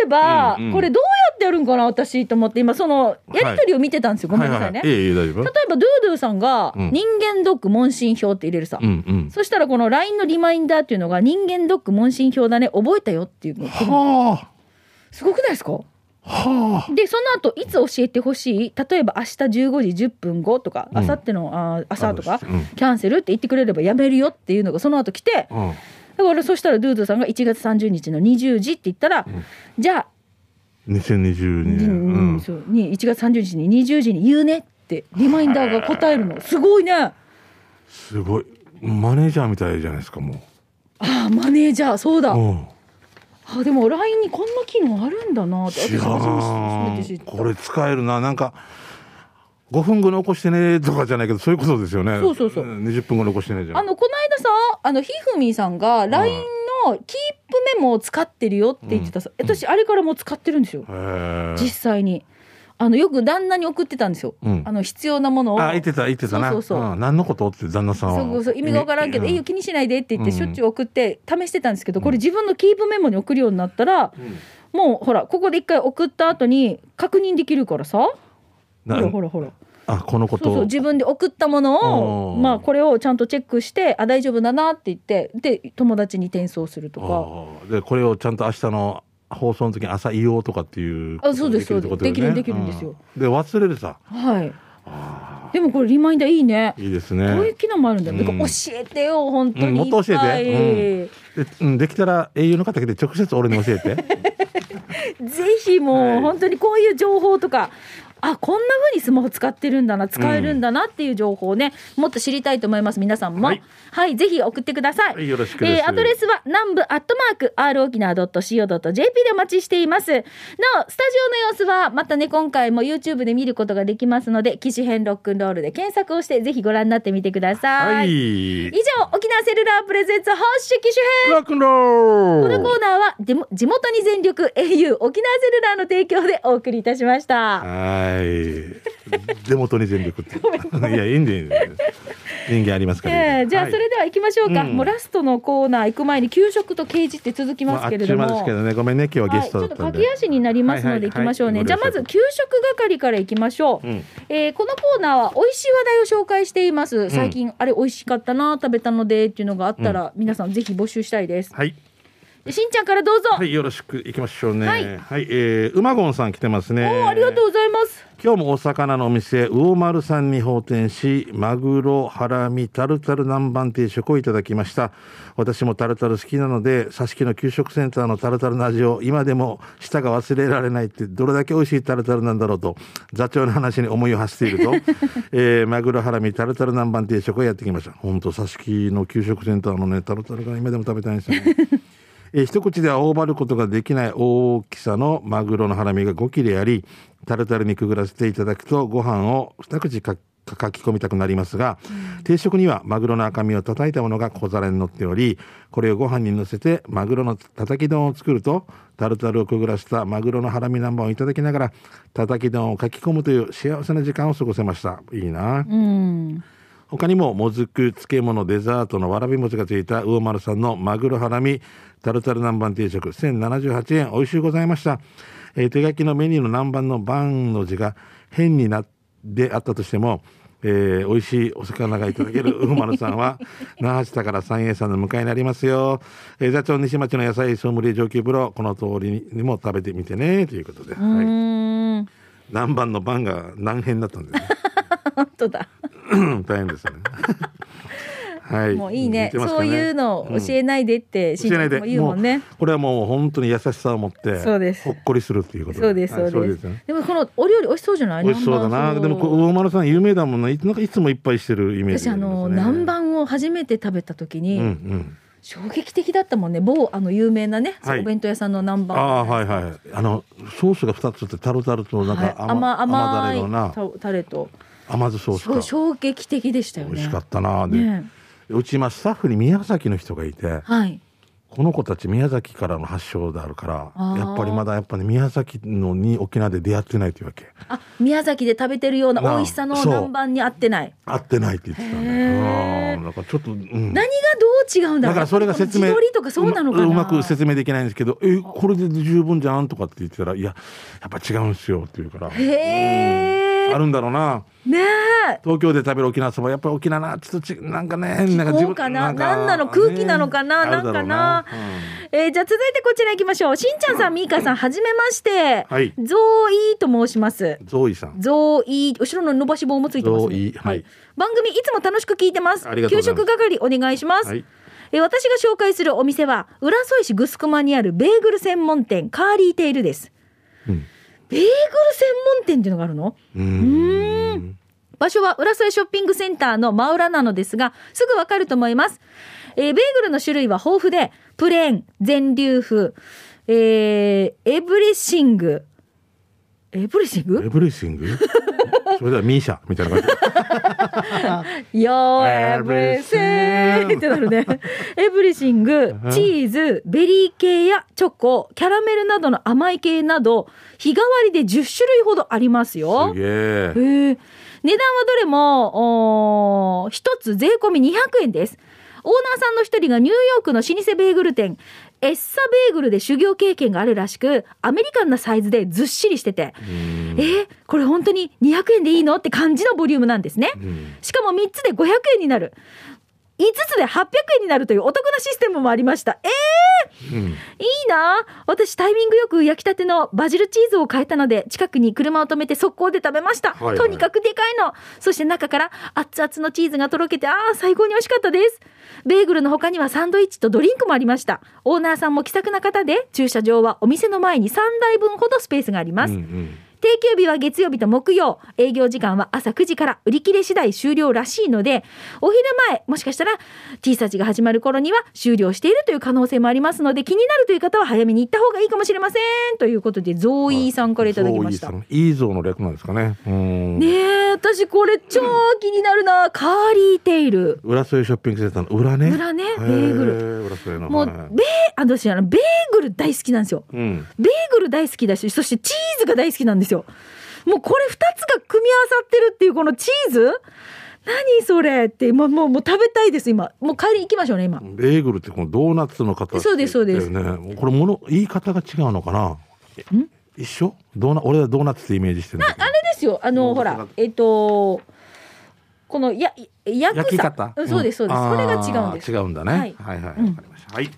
[SPEAKER 1] えば、
[SPEAKER 2] うんうん
[SPEAKER 1] これどうやってやるんかな、私と思って、今その、やりとりを見てたんですよ。ごめんなさいね。
[SPEAKER 2] はいはいはい、い
[SPEAKER 1] 例えば、ドゥードゥさんが、
[SPEAKER 2] うん
[SPEAKER 1] 人間ドック問診票って入れるさ。
[SPEAKER 2] うんうん。
[SPEAKER 1] そしたらこの LINE のリマインダーっていうのが人間ドック問診票だね覚えたよっていうの
[SPEAKER 2] は
[SPEAKER 1] すごくないですか？
[SPEAKER 2] あ。はあ。
[SPEAKER 1] でその後いつ教えてほしい？例えば明日15時10分後とか
[SPEAKER 2] うん
[SPEAKER 1] 明後日のあー朝とか
[SPEAKER 2] うん
[SPEAKER 1] キャンセルって言ってくれればやめるよっていうのがその後来て
[SPEAKER 2] うん。
[SPEAKER 1] だからそしたらドゥードゥさんが1月30日の20時って言ったら、じゃあ、
[SPEAKER 2] 2022
[SPEAKER 1] うん
[SPEAKER 2] 年。
[SPEAKER 1] うんそうに1月30日に20時に言うねってリマインダーが答えるのすごいねあ
[SPEAKER 2] すごい。マネージャーみたいじゃないですか、も
[SPEAKER 1] あマネージャーそうだ
[SPEAKER 2] う。うん。
[SPEAKER 1] あでも LINE にこんな機能あるんだなって
[SPEAKER 2] 知ら
[SPEAKER 1] 初めて知った。
[SPEAKER 2] んこれ使えるな。なんか5分後に起こしてねとかじゃないけどそういうことですよね。
[SPEAKER 1] そうそうそう。ん
[SPEAKER 2] 20分後に起こしてねじゃん
[SPEAKER 1] あのこの間さあのひふみさんが LINE のキープメモを使ってるよって言ってたさ、私あれからもう使ってるんですよ、実際にあのよく旦那に送ってたんですよ、
[SPEAKER 2] うん。
[SPEAKER 1] あの必要なものを。
[SPEAKER 2] あ言ってた言ってたな。
[SPEAKER 1] そうそうそう。ん。
[SPEAKER 2] 何のことって旦那さんは。
[SPEAKER 1] そうそう意味が分からんけど「
[SPEAKER 2] う
[SPEAKER 1] いいよ気にしないで」って言って
[SPEAKER 2] うん。
[SPEAKER 1] しょっちゅう送って試してたんですけどこれ自分のキープメモに送るようになったらもうほらここで一回送った後に確認できるからさ。ほ
[SPEAKER 2] な
[SPEAKER 1] らほらほら。
[SPEAKER 2] あこのこと。
[SPEAKER 1] そうそう。自分で送ったものを
[SPEAKER 2] うん。
[SPEAKER 1] まあこれをちゃんとチェックしてあ大丈夫だなって言ってで友達に転送するとか。
[SPEAKER 2] でこれをちゃんと明日の放送の時に朝言おうとかっていう
[SPEAKER 1] あそうですそうです。できるできるんですよ。
[SPEAKER 2] うんで忘れるさ。
[SPEAKER 1] はい。でもこれリマインダーいいね。
[SPEAKER 2] いいです
[SPEAKER 1] こういう
[SPEAKER 2] ね
[SPEAKER 1] 機能もあるんだよ、
[SPEAKER 2] うん。
[SPEAKER 1] 教えてよ本当に。
[SPEAKER 2] うんもっと教えて。うん、できたら au の方来て直接俺に教えて。
[SPEAKER 1] ぜひもう、
[SPEAKER 2] はい
[SPEAKER 1] 本当にこういう情報とかあこんな風にスマホ使ってるんだな使えるんだなっていう情報をね、もっと知りたいと思います。皆さんも。は
[SPEAKER 2] はいい、
[SPEAKER 1] ぜひ送ってください、
[SPEAKER 2] はいよろしく
[SPEAKER 1] えーアドレスは南部アットマーク r 沖縄 .co.jp でお待ちしていますなおスタジオの様子はまたね今回も YouTube で見ることができますので機種編ロックンロールで検索をしてぜひご覧になってみてください、
[SPEAKER 2] はい
[SPEAKER 1] 以上沖縄セルラープレゼンツ発ッ機種編
[SPEAKER 2] ロックンロー
[SPEAKER 1] このコーナーはでも地元に全力 au 沖縄セルラーの提供でお送りいたしました。
[SPEAKER 2] はいはい。手元に全力って。いや、いいんでいいんで。人間ありますから、
[SPEAKER 1] えーじゃあそれでは行きましょうか、
[SPEAKER 2] うん。
[SPEAKER 1] もうラストのコーナー行く前に給食と刑事って続きますけれども、
[SPEAKER 2] まあ、ですけどね、ごめんね、今日はゲストだ
[SPEAKER 1] はい、ちょっと。駆け足になりますので行きましょうね、
[SPEAKER 2] はいはいはい。
[SPEAKER 1] じゃあまず給食係から行きましょう、
[SPEAKER 2] うん。
[SPEAKER 1] えーこのコーナーは美味しい話題を紹介しています。最近、あれ美味しかったな食べたのでっていうのがあったら、皆さんぜひ募集したいです。
[SPEAKER 2] はい。
[SPEAKER 1] で しんちゃんからどうぞ、
[SPEAKER 2] はい、よろしく行きましょうね。
[SPEAKER 1] は
[SPEAKER 2] はいい、えー、うまごんさん来てますね。
[SPEAKER 1] おーありがとうございます。
[SPEAKER 2] 今日もお魚のお店魚丸さんに奉店しマグロハラミタルタル南蛮定食をいただきました。私もタルタル好きなので佐敷の給食センターのタルタルの味を今でも舌が忘れられないってどれだけ美味しいタルタルなんだろうと座長の話に思いを馳せていると、えーマグロハラミタルタル南蛮定食をやってきました。本当佐敷の給食センターのねタルタルが今でも食べたいんですよねえー一口では頬張ることができない大きさのマグロのハラミが5切れありタルタルにくぐらせていただくとご飯を二口かかき込みたくなりますが、定食にはマグロの赤身を叩いたものが小皿に乗っておりこれをご飯に乗せてマグロのたたき丼を作るとタルタルをくぐらせたマグロのハラミ南蛮をいただきながらたたき丼をかき込むという幸せな時間を過ごせました。いいな、
[SPEAKER 1] うん
[SPEAKER 2] 他にももずく漬物デザートのわらび餅がついた魚丸さんのマグロハラミタルタル南蛮定食1078円。美味しゅうございました、えー手書きのメニューの南蛮の番の字が変になってあったとしてもえー美味しいお魚がいただける 魚丸さんは那覇市田から三栄さんの向かいになりますよ、えー座長西町の野菜ソムリエ上級プロこの通りにも食べてみてね。ということで、
[SPEAKER 1] う
[SPEAKER 2] はい、南蛮の番が何変だったんで、ね、
[SPEAKER 1] 本当だ
[SPEAKER 2] 大変ですね。はい。
[SPEAKER 1] もういいね。
[SPEAKER 2] 似てますか
[SPEAKER 1] そういうのを教えないでって、しんちゃんも言うもんね。
[SPEAKER 2] うこれはもう本当に優しさを持って
[SPEAKER 1] そうです。
[SPEAKER 2] ほっこりするっていうこと
[SPEAKER 1] そうです
[SPEAKER 2] はい
[SPEAKER 1] そうです,、
[SPEAKER 2] ね。
[SPEAKER 1] でもこのお料理美味しそうじゃない？
[SPEAKER 2] 美味しそうだな。でも大丸さん有名だもんな。いなんかいつもいっぱいしてるイメージ
[SPEAKER 1] 私あの、
[SPEAKER 2] りますね。
[SPEAKER 1] 南蛮を初めて食べた時に、
[SPEAKER 2] うんうん
[SPEAKER 1] 衝撃的だったもんね。某あの有名なね、
[SPEAKER 2] はい。
[SPEAKER 1] お弁当屋さんの南蛮。
[SPEAKER 2] ああはいはい。あのソースが二つってタルタルとなん
[SPEAKER 1] はい。
[SPEAKER 2] か甘,、
[SPEAKER 1] 甘甘い
[SPEAKER 2] 甘だれのな。
[SPEAKER 1] たタレと
[SPEAKER 2] 甘酢ソースか。
[SPEAKER 1] 衝撃的でしたよね。
[SPEAKER 2] 美味しかったな。で、
[SPEAKER 1] ね。
[SPEAKER 2] うち今スタッフに宮崎の人がいて
[SPEAKER 1] はい。
[SPEAKER 2] この子たち宮崎からの発祥であるからやっぱりまだやっぱり宮崎のに沖縄で出会ってないというわけ。
[SPEAKER 1] あ宮崎で食べてるような美味しさの南蛮に合ってない。
[SPEAKER 2] 合ってないって言ってたねうんなんかちょっと、うん、
[SPEAKER 1] 何がどう違うんだろう？
[SPEAKER 2] だからそれが説明
[SPEAKER 1] とかそうなのかな？
[SPEAKER 2] うまうまく説明できないんですけどえこれで十分じゃんとかって言ってたらいややっぱ違うんですよって言うから。
[SPEAKER 1] へえ
[SPEAKER 2] あるんだろうな。
[SPEAKER 1] ねえ。
[SPEAKER 2] 東京で食べる沖縄そばやっぱり沖縄なちょっとちなんかねな？んか
[SPEAKER 1] 気候かななんなの空気なのかな？
[SPEAKER 2] ね
[SPEAKER 1] なんかな。
[SPEAKER 2] うな
[SPEAKER 1] えーじゃあ続いてこちら行きましょう。しんちゃんさんみーかさんはじめまして、
[SPEAKER 2] はい。
[SPEAKER 1] ゾーイーと申します。
[SPEAKER 2] うんゾーイさん。
[SPEAKER 1] ゾーイー後ろの伸ばし棒もついてます、ね、
[SPEAKER 2] はい。
[SPEAKER 1] 番組いつも楽しく聞いてます。
[SPEAKER 2] ありがとう
[SPEAKER 1] 給
[SPEAKER 2] ございます。
[SPEAKER 1] 食係お願いします、
[SPEAKER 2] はい。
[SPEAKER 1] えー私が紹介するお店は浦添市グスクマにあるベーグル専門店カーリーテールです。
[SPEAKER 2] うん
[SPEAKER 1] ベーグル専門店っていうのがあるの？
[SPEAKER 2] うーん
[SPEAKER 1] 場所は浦添ショッピングセンターの真裏なのですが、すぐわかると思います。えーベーグルの種類は豊富で、プレーン、全粒粉、えー
[SPEAKER 2] everything、everything everything？それではミーシャ。みたいな感じ。
[SPEAKER 1] よー everything ってなるね。 everything、チーズ、ベリー系やチョコ、キャラメルなどの甘い系など、日替わりで10種類ほどありますよ。
[SPEAKER 2] すげえ。
[SPEAKER 1] へえ。値段はどれも、一つ税込み200円です。オーナーさんの一人がニューヨークの老舗ベーグル店、エッサベーグルで修行経験があるらしく、アメリカンなサイズでずっしりしてて、えーこれ本当に200円でいいの？って感じのボリュームなんですね。
[SPEAKER 2] ん
[SPEAKER 1] しかも3つで500円になる。5つで800円になるというお得なシステムもありました。えー
[SPEAKER 2] うん。
[SPEAKER 1] いいな。私タイミングよく焼きたてのバジルチーズを買えたので近くに車を止めて速攻で食べました、
[SPEAKER 2] はいはい。
[SPEAKER 1] とにかくでかいの。そして中から熱々のチーズがとろけてああ最高に美味しかったです。ベーグルの他にはサンドイッチとドリンクもありました。オーナーさんも気さくな方で駐車場はお店の前に3台分ほどスペースがあります、
[SPEAKER 2] うんうん
[SPEAKER 1] 定休日は月曜日と木曜。営業時間は朝9時から売り切れ次第終了らしいのでお昼前もしかしたら T サーチが始まる頃には終了しているという可能性もありますので気になるという方は早めに行った方がいいかもしれません。ということでゾーイーさんからいただきました、
[SPEAKER 2] ゾーイさんイーゾーの略なんですかね。うん。
[SPEAKER 1] ねえ私これ超気になるな。カーリーテイル。
[SPEAKER 2] 浦添ショッピングセンターの裏ね。
[SPEAKER 1] 裏ね？ベーグル。
[SPEAKER 2] ル浦添の
[SPEAKER 1] もう
[SPEAKER 2] はい
[SPEAKER 1] ベー私あのベーグル大好きなんですよ。
[SPEAKER 2] うん。
[SPEAKER 1] ベーグル大好きだしそしてチーズが大好きなんですよもうこれ2つが組み合わさってるっていうこのチーズ？何それって今もうもう食べたいです今。もう帰り行きましょうね今。
[SPEAKER 2] ベーグルってこのドーナツの形
[SPEAKER 1] そうですそうです。
[SPEAKER 2] だよねこれもの言い方が違うのかな？一緒？ドーナ俺はドーナツってイメージしてる
[SPEAKER 1] あれですよ。あのほらえっ、とこのや焼
[SPEAKER 2] き方、
[SPEAKER 1] うんそうですそうです、
[SPEAKER 2] ん。
[SPEAKER 1] それが違うんです。
[SPEAKER 2] 違うんだね、
[SPEAKER 1] は
[SPEAKER 2] はいい、はいはいわかりました、はい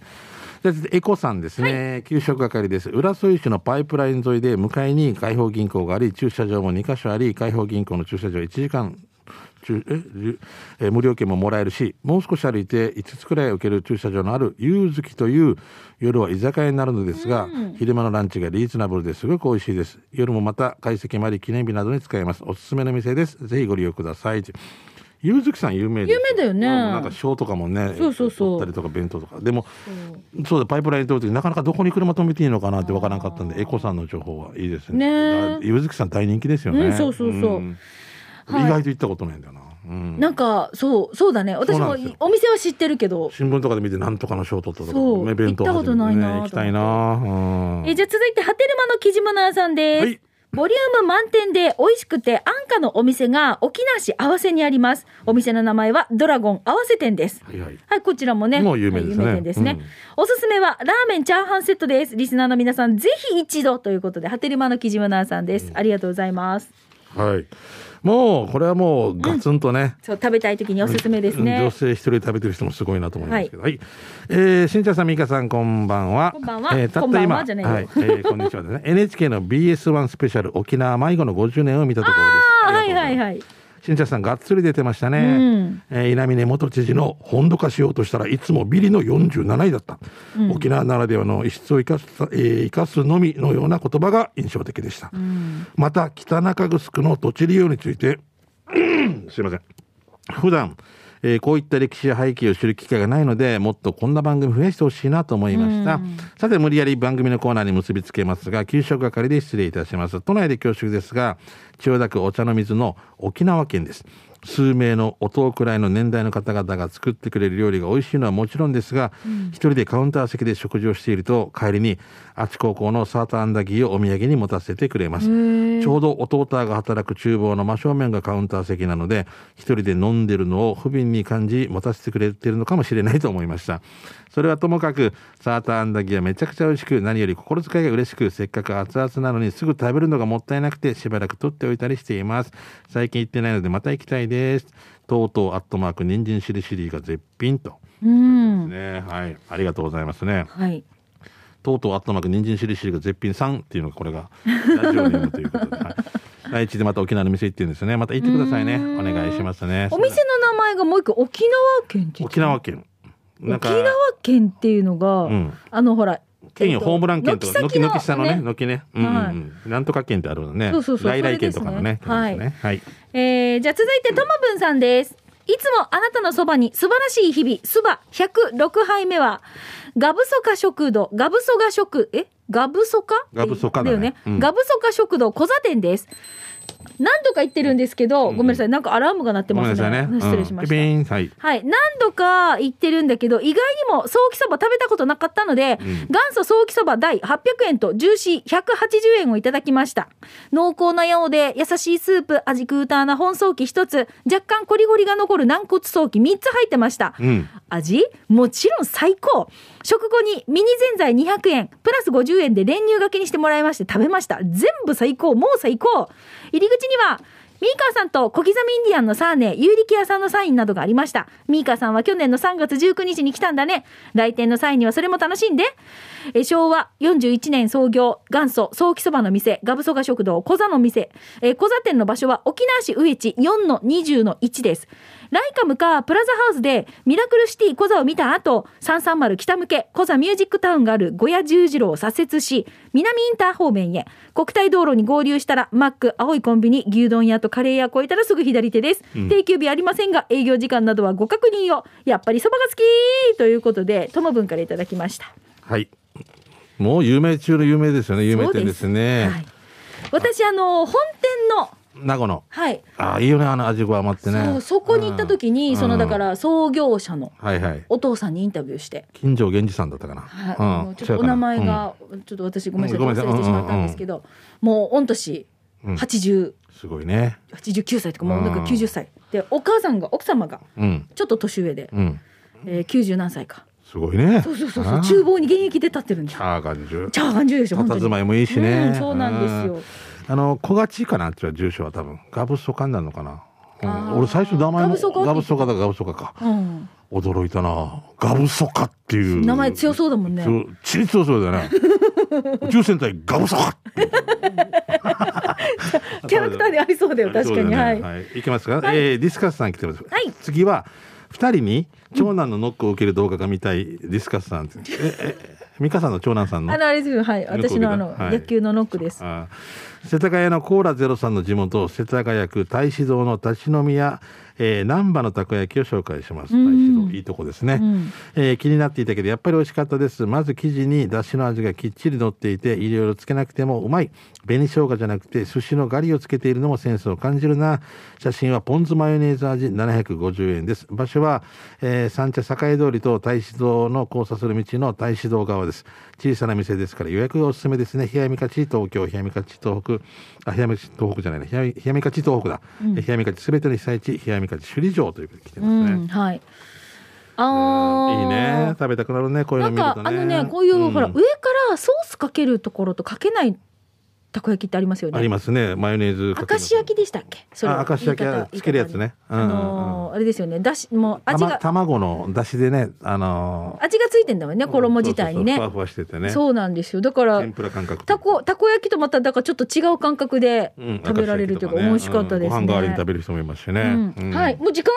[SPEAKER 2] エコさんですね、給食係です。浦添市のパイプライン沿いで向かいに開放銀行があり駐車場も2カ所あり開放銀行の駐車場1時間駐え無料券ももらえるしもう少し歩いて5つくらい受ける駐車場のある夕月という夜は居酒屋になるのですが、昼間のランチがリーズナブルです。ごく美味しいです。夜もまた解析もあり記念日などに使えます。おすすめの店です。ぜひご利用ください夕月さん有名
[SPEAKER 1] 有名だよね。
[SPEAKER 2] なんか賞とかもね
[SPEAKER 1] そうそうそう。
[SPEAKER 2] 取ったりとか弁当とか。でもそう。だパイプライン通る時なかなかどこに車止めていいのかなってわからなかったんでエコさんの情報はいいですね。
[SPEAKER 1] ね。え
[SPEAKER 2] だから夕月さん大人気ですよね、
[SPEAKER 1] うんそうそうそう。ん。はい。
[SPEAKER 2] 意外と行ったことないんだよな、うん、
[SPEAKER 1] なんかそうそうだね。私もお店は知ってるけど。
[SPEAKER 2] 新聞とかで見てなんとかの賞取ったとか
[SPEAKER 1] そう。
[SPEAKER 2] ね弁当
[SPEAKER 1] 行ったことないな
[SPEAKER 2] ね行きたいな、うん、
[SPEAKER 1] えじゃあ続いてハテルマのキジムナーさんです、
[SPEAKER 2] はい
[SPEAKER 1] ボリューム満点で美味しくて安価のお店が沖縄市合わせにありますお店の名前はドラゴン合わせ店です
[SPEAKER 2] はいはい
[SPEAKER 1] はい、こちらもね。
[SPEAKER 2] もう有名ですね
[SPEAKER 1] はいすね、
[SPEAKER 2] うん
[SPEAKER 1] おすすめは、ラーメンチャーハンセットです。リスナーの皆さん、ぜひ一度ということで、ハテルマのキジムナーさんです。ありがとうございます。
[SPEAKER 2] はいもうこれはもうガツンとね、
[SPEAKER 1] そう、食べたい時におすすめです
[SPEAKER 2] うん女
[SPEAKER 1] ね。
[SPEAKER 2] 性一人で食べてる人もすごいなと思いますけど。はい。えー、しんちゃんさん、みかさん、こんばんは。
[SPEAKER 1] こんばんは
[SPEAKER 2] えー、たった今、はいえー、こんにちはですね。NHK の BS1 スペシャル沖縄迷子の50年を見たところです。
[SPEAKER 1] あはいはい
[SPEAKER 2] い。
[SPEAKER 1] はい。
[SPEAKER 2] しんちゃんさん、がっつり出てましたね。
[SPEAKER 1] うん
[SPEAKER 2] えー稲峰元知事の本土化しようとしたらいつもビリの47位だった。沖縄ならではの異質を生かす、えー生かすのみのような言葉が印象的でした。また、北中城の土地利用について、すいません。普段、えーこういった歴史や背景を知る機会がないので、もっとこんな番組増やしてほしいなと思いました。さて、無理やり番組のコーナーに結びつけますが、給食係で失礼いたします。都内で恐縮ですが、千代田区お茶の水の沖縄県です。数名のお遠くらいの年代の方々が作ってくれる料理が美味しいのはもちろんですが、一人でカウンター席で食事をしていると、帰りに、あち高校のサーターアンダギーをお土産に持たせてくれます。ちょうど弟が働く厨房の真正面がカウンター席なので、一人で飲んでるのを不憫に感じ、持たせてくれてるのかもしれないと思いました。それはともかく、サーターアンダギーはめちゃくちゃ美味しく、何より心遣いが嬉しく、せっかく熱々なのにすぐ食べるのがもったいなくて、しばらく取っておいたりしています。最近行ってないのでまた行きたいです。とうとうアットマーク、人参しりしりが絶品と。
[SPEAKER 1] うん。
[SPEAKER 2] ね、はい。ありがとうございますね。
[SPEAKER 1] はい。
[SPEAKER 2] とうとうアットマーク人参しりしりが絶品さんっていうのがこれがラジオネームということで、はい、来地でまた沖縄の店行ってるんですよねまた行ってくださいねお願いしますね
[SPEAKER 1] お店の名前がもう一個、沖縄県
[SPEAKER 2] 沖縄県
[SPEAKER 1] 沖縄県っていうのが、
[SPEAKER 2] うん。
[SPEAKER 1] あの、ほら、
[SPEAKER 2] 県ホームラン県とか軒
[SPEAKER 1] 軒
[SPEAKER 2] 下のね軒ね。うんうん
[SPEAKER 1] はい。
[SPEAKER 2] うんなんとか県ってあるのね。
[SPEAKER 1] そうそうそう
[SPEAKER 2] 来来県とかのね
[SPEAKER 1] それですね。
[SPEAKER 2] 県ですね。はい。
[SPEAKER 1] えー、じゃあ続いてともぶんさんです。いつもあなたのそばに素晴らしい日々、そば106杯目は、ガブソカ食堂、ガブソガ食、え？ガブソカ？
[SPEAKER 2] ガブソカだね。
[SPEAKER 1] よね。
[SPEAKER 2] うん。
[SPEAKER 1] ガブソカ食堂、小座店です。何度か言ってるんですけど、
[SPEAKER 2] うん
[SPEAKER 1] ごめんなさい、なんかアラームが鳴ってますね。
[SPEAKER 2] ね
[SPEAKER 1] 失礼しました。
[SPEAKER 2] うんはい
[SPEAKER 1] はい。何度か言ってるんだけど、意外にもソーキそば食べたことなかったので、
[SPEAKER 2] ん
[SPEAKER 1] 元祖ソーキそば第800円とジューシー180円をいただきました。濃厚なようで優しいスープ、味クーターな本ソーキ1つ、若干コリゴリが残る軟骨ソーキ3つ入ってました。
[SPEAKER 2] うん
[SPEAKER 1] 味？もちろん最高食後にミニぜんざい200円プラス50円で練乳がけにしてもらいまして食べました全部最高もう最高入り口にはミーカーさんと小刻みインディアンのサーネ、有力屋さんのサインなどがありました。ミーカーさんは去年の3月19日に来たんだね。来店の際にはそれも楽しんで。え昭和41年創業、元祖、早期そばの店、ガブソガ食堂、小座の店。え小座店の場所は沖縄市上地4-20の1です。ライカムかプラザハウスでミラクルシティ小座を見た後、330北向け小座ミュージックタウンがある小屋十字路を左折し、南インター方面へ、国体道路に合流したら、マック、青いコンビニ、牛丼屋とカレー屋越えたらすぐ左手です。
[SPEAKER 2] うん
[SPEAKER 1] 定休日ありませんが、営業時間などはご確認を。やっぱりそばが好きということで、ともぶんからいただきました。
[SPEAKER 2] はいもう有名中の有名ですよね有名店ですね
[SPEAKER 1] はい。私、あの、本店の、
[SPEAKER 2] 名護の。
[SPEAKER 1] はい。
[SPEAKER 2] ああいいよねあの味が余ってね。
[SPEAKER 1] そう、そこに行った時に、
[SPEAKER 2] うん。
[SPEAKER 1] その、だから、創業者の
[SPEAKER 2] はいはい。
[SPEAKER 1] お父さんにインタビューして、
[SPEAKER 2] 金城源氏さんだったかな、
[SPEAKER 1] はい、
[SPEAKER 2] うん。
[SPEAKER 1] ちょっとお名前が、ちょっと私ごめんなさい、忘れてしまったんですけど、もう御年
[SPEAKER 2] うん。
[SPEAKER 1] 80、
[SPEAKER 2] すごいね。
[SPEAKER 1] 89歳とかもうなんか
[SPEAKER 2] うん
[SPEAKER 1] 90歳。でお母さんが奥様が
[SPEAKER 2] うん。
[SPEAKER 1] ちょっと年上で、
[SPEAKER 2] うん。
[SPEAKER 1] えー、90何歳か。
[SPEAKER 2] すごいね。
[SPEAKER 1] そうそうそうそう。厨房に現役で立ってるんです
[SPEAKER 2] チャーガンジュ
[SPEAKER 1] チャーハン中でしょ本当に。
[SPEAKER 2] 佇まいもいいしね。
[SPEAKER 1] うんそうなんですよ
[SPEAKER 2] あの小勝ちかなっていう住所は多分。ガブソカになるのかな、うん。俺最初名前も
[SPEAKER 1] ガブソカって
[SPEAKER 2] ガブソカだガブソカか
[SPEAKER 1] うん、
[SPEAKER 2] 驚いたな。ガブソカっていう。
[SPEAKER 1] 名前強そうだもんね。
[SPEAKER 2] そう。チリ強そうだよね。宇宙戦隊ガブソカ
[SPEAKER 1] キャラクターでありそうだよ確かに、
[SPEAKER 2] そうだ
[SPEAKER 1] はい、
[SPEAKER 2] ねはい、いきますか、えーディスカスさん来てます、
[SPEAKER 1] はい。
[SPEAKER 2] 次は二人に長男のノックを受ける動画が見たいディスカスさん。ええ美香さんの長男さんの？
[SPEAKER 1] あのあれですよ。はい。私のあの、
[SPEAKER 2] はい。
[SPEAKER 1] 野球のノックです。
[SPEAKER 2] あー世田谷のコーラゼロさんの地元世田谷区大志堂の立ち飲み屋、えー、難波のたこ焼きを紹介します。大
[SPEAKER 1] うん。
[SPEAKER 2] 志堂いいとこですね、
[SPEAKER 1] うん。
[SPEAKER 2] えー気になっていたけどやっぱり美味しかったです。まず生地に出汁の味がきっちり乗っていていろいろつけなくてもうまい。紅生姜じゃなくて寿司のガリをつけているのもセンスを感じるな。写真はポン酢マヨネーズ味750円です。場所は、えー三茶栄通りと大志堂の交差する道の大志堂側です。小さな店ですから予約がおすすめですね。冷やみかち東京冷やみかち東北あ冷やみかち東北じゃないね。冷やみ冷やみかち東北だ、冷やみかちすべての被災地冷やみかち首里城ということで来て
[SPEAKER 1] う
[SPEAKER 2] ますね、
[SPEAKER 1] んはい。あ
[SPEAKER 2] いいね。食べたくなるねこういうの見るとね。
[SPEAKER 1] かあのねこういう、
[SPEAKER 2] ん。
[SPEAKER 1] ほら上からソースかけるところとかけないたこ焼きってありますよね。
[SPEAKER 2] ありますね。マヨネーズ
[SPEAKER 1] 明石焼きでしたっけ？それ。
[SPEAKER 2] あ明石焼きつけるやつね。
[SPEAKER 1] あのーあれですよね。だしもう味が
[SPEAKER 2] 卵の出汁でねあのー
[SPEAKER 1] 味がついてんだもんね衣自体にね。
[SPEAKER 2] ふわふわしててね。
[SPEAKER 1] そうなんですよ。だから
[SPEAKER 2] 天ぷら感覚。
[SPEAKER 1] たこたこ焼きとまただからちょっと違う感覚で
[SPEAKER 2] うん
[SPEAKER 1] 食べられるというか、美味しかったですね、
[SPEAKER 2] うんご飯代わりに食べる人もいますしね、
[SPEAKER 1] はい。もう時間？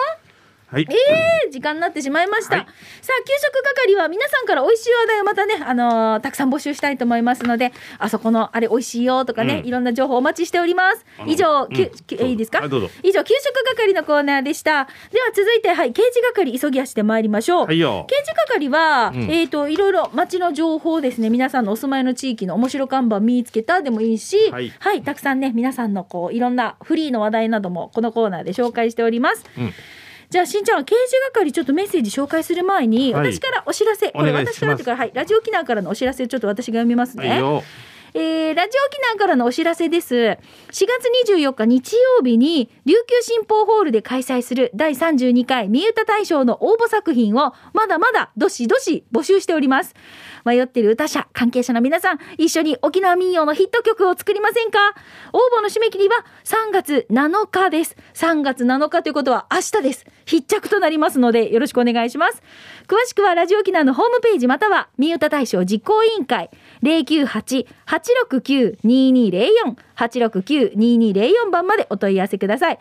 [SPEAKER 2] はい。
[SPEAKER 1] えー時間になってしまいました、
[SPEAKER 2] はい。
[SPEAKER 1] さあ給食係は皆さんから美味しい話題をまたね、あのーたくさん募集したいと思いますのであそこのあれ美味しいよとかね、
[SPEAKER 2] うん。
[SPEAKER 1] いろんな情報お待ちしております。以上、
[SPEAKER 2] うん。
[SPEAKER 1] きゅえいいですか、
[SPEAKER 2] はい
[SPEAKER 1] 以上給食係のコーナーでした。では続いてはい刑事係急ぎ足で参りましょう、
[SPEAKER 2] はいよ。
[SPEAKER 1] 刑事係は、
[SPEAKER 2] うん。
[SPEAKER 1] えっ、といろいろ街の情報ですね皆さんのお住まいの地域の面白看板見つけたでもいいしは
[SPEAKER 2] はいい、
[SPEAKER 1] たくさんね皆さんのこういろんなフリーの話題などもこのコーナーで紹介しております。
[SPEAKER 2] うん
[SPEAKER 1] じゃあしんちゃん刑事係ちょっとメッセージ紹介する前に、
[SPEAKER 2] はい。
[SPEAKER 1] 私からお知らせ。これ私からっていうかはいラジオ機能からのお知らせをちょっと私が読みますね、
[SPEAKER 2] はいよ
[SPEAKER 1] えーラジオ機能からのお知らせです。4月24日日曜日に琉球新報ホールで開催する第32回三歌大賞の応募作品をまだまだどしどし募集しております。迷ってる歌者、関係者の皆さん、一緒に沖縄民謡のヒット曲を作りませんか？応募の締め切りは3月7日です。3月7日ということは明日です。必着となりますのでよろしくお願いします。詳しくはラジオ機能のホームページまたは三歌大賞実行委員会098-869-2204 869-2204番までお問い合わせください。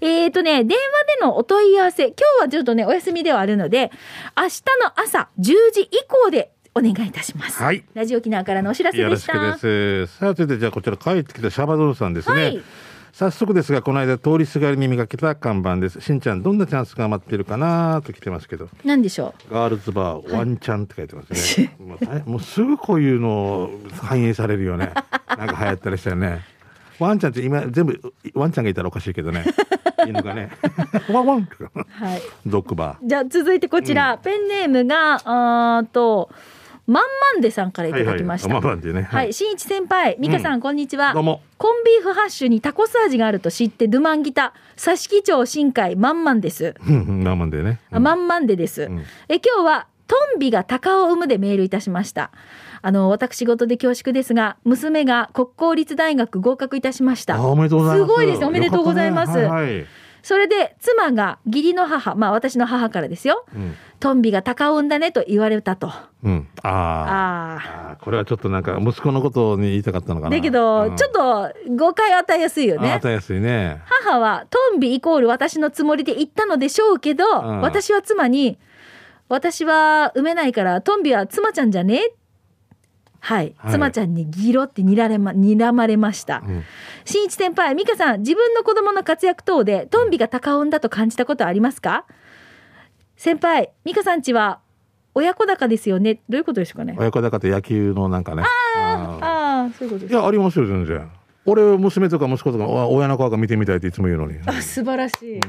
[SPEAKER 1] えっ、とね、電話でのお問い合わせ、今日はちょっとね、お休みではあるので、明日の朝10時以降でお願いいたします。
[SPEAKER 2] はい
[SPEAKER 1] ラジオ機能からのお知らせ
[SPEAKER 2] よろしく
[SPEAKER 1] でした。
[SPEAKER 2] ですさあ続いてじゃあこちら帰ってきたシャバドゥンさんですね、
[SPEAKER 1] はい
[SPEAKER 2] 早速ですがこの間通りすがりに見かけた看板です。しんちゃんどんなチャンスが待ってるかなと来てますけど。
[SPEAKER 1] 何でしょ
[SPEAKER 2] ガールズバーワンチャンって書いてますね、もう大もうすぐこういうの反映されるよね。なんか流行ったりしたよね。ワンちゃんって今全部ワンちゃんがいたらおかしいけどね。犬がね。ワンワン。
[SPEAKER 1] うはい。
[SPEAKER 2] ドッグバー。
[SPEAKER 1] じゃあ続いてこちら、ペンネームが、あーと、まんまんでさんからいただきました。
[SPEAKER 2] はいはいまあまあでね。
[SPEAKER 1] はい、新一先輩、美香さん、こんにちは。
[SPEAKER 2] どうも。
[SPEAKER 1] コンビーフハッシュにタコス味があると知ってドゥマンギタ佐敷町新海まんまんです。
[SPEAKER 2] うんまあまあでね、
[SPEAKER 1] あまんまんでです。
[SPEAKER 2] ん。
[SPEAKER 1] え今日はトンビが鷹を産むでメールいたしました。あの私事で恐縮ですが娘が国公立大学合格いたしました。
[SPEAKER 2] あおめでとうございます。
[SPEAKER 1] すごいですね。おめでとうございます。
[SPEAKER 2] ね。はいはい
[SPEAKER 1] それで妻が義理の母まあ私の母からですよ。
[SPEAKER 2] うん
[SPEAKER 1] トンビが鷹を産んだねと言われたと。あ
[SPEAKER 2] うん、あー。
[SPEAKER 1] あ
[SPEAKER 2] これはちょっとなんか息子のことに言いたかったのかな。
[SPEAKER 1] だけど、
[SPEAKER 2] うん。
[SPEAKER 1] ちょっと誤解を与えやすいよね。
[SPEAKER 2] あ与。えやすいね。
[SPEAKER 1] 母はトンビイコール私のつもりで言ったのでしょうけど、
[SPEAKER 2] ん。
[SPEAKER 1] 私は妻に私は産めないからトンビは妻ちゃんじゃね？はい、
[SPEAKER 2] はい。
[SPEAKER 1] 妻ちゃんにギロってにられま睨まれました、
[SPEAKER 2] うん。
[SPEAKER 1] 新一先輩美香さん自分の子供の活躍等でトンビが鷹を産んだと感じたことありますか？先輩美香さんちは親子鷹ですよね。どういうことでしょうかね？
[SPEAKER 2] 親子だかと野球のなんかね。あ
[SPEAKER 1] ああそういうことです
[SPEAKER 2] ーいやありますよ全然俺娘とか息子とかお親の顔が見てみたいっていつも言うのに、
[SPEAKER 1] あ素晴らしい、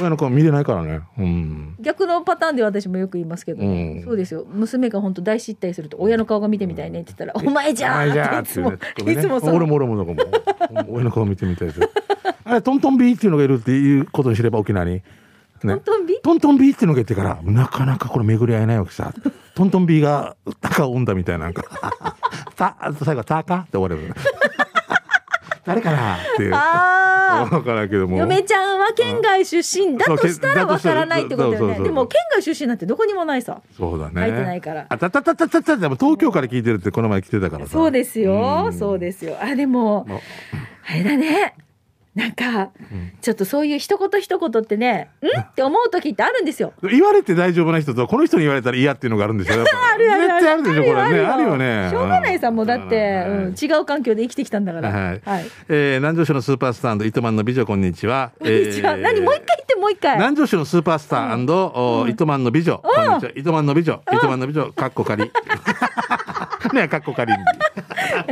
[SPEAKER 2] 親の顔見れないからね。うん。
[SPEAKER 1] 逆のパターンで私もよく言いますけど、
[SPEAKER 2] うん。
[SPEAKER 1] そうですよ。娘が本当大失態すると親の顔が見てみたいねって言ったら「お前じゃー!」
[SPEAKER 2] あじゃあ
[SPEAKER 1] っいつも、
[SPEAKER 2] ね。ね。
[SPEAKER 1] いつもそう。
[SPEAKER 2] 俺も俺もだからもう親の顔見てみたいです。あれトントンビーっていうのがいるっていうことにすれば沖縄に。ね。
[SPEAKER 1] トントンビ
[SPEAKER 2] トントンビーっていうのがいてからなかなかこれ巡り合えないわけさ。トントンビーがタカを生んだみたいななんか。た最後タカって終わる誰かな？っていう。
[SPEAKER 1] あ
[SPEAKER 2] からんけども。
[SPEAKER 1] 嫁ちゃんは県外出身だとしたらわからないってことだよね。でも県外出身なんてどこにもないさ。
[SPEAKER 2] そうだね。
[SPEAKER 1] 入ってないから。
[SPEAKER 2] あたたたたたた。でも東京から聞いてるってこの前来てたからさ。
[SPEAKER 1] そうですよ、
[SPEAKER 2] うん。
[SPEAKER 1] そうですよ。あでも
[SPEAKER 2] まあ。
[SPEAKER 1] あれだねなんか、ちょっとそういう一言一言ってねん？って思う時ってあるんですよ。
[SPEAKER 2] 言われて大丈夫な人とこの人に言われたら嫌っていうのがあるんですよ。
[SPEAKER 1] あるある
[SPEAKER 2] 絶対あるでしょこれね。あるよ
[SPEAKER 1] よ。
[SPEAKER 2] ね。
[SPEAKER 1] しょうがないさもうだって、
[SPEAKER 2] うん。
[SPEAKER 1] うん、違う環境で生きてきたんだから。
[SPEAKER 2] はい。
[SPEAKER 1] はい。
[SPEAKER 2] えー南城市のスーパースター糸満の美女こんにちは。
[SPEAKER 1] こんにちは、
[SPEAKER 2] えー
[SPEAKER 1] 何もう一回言ってもう一回。
[SPEAKER 2] 南城市のスーパースターお糸満の美女。こんにちは。糸満の美女。糸満の美女。かっこ仮。ねかっこ仮。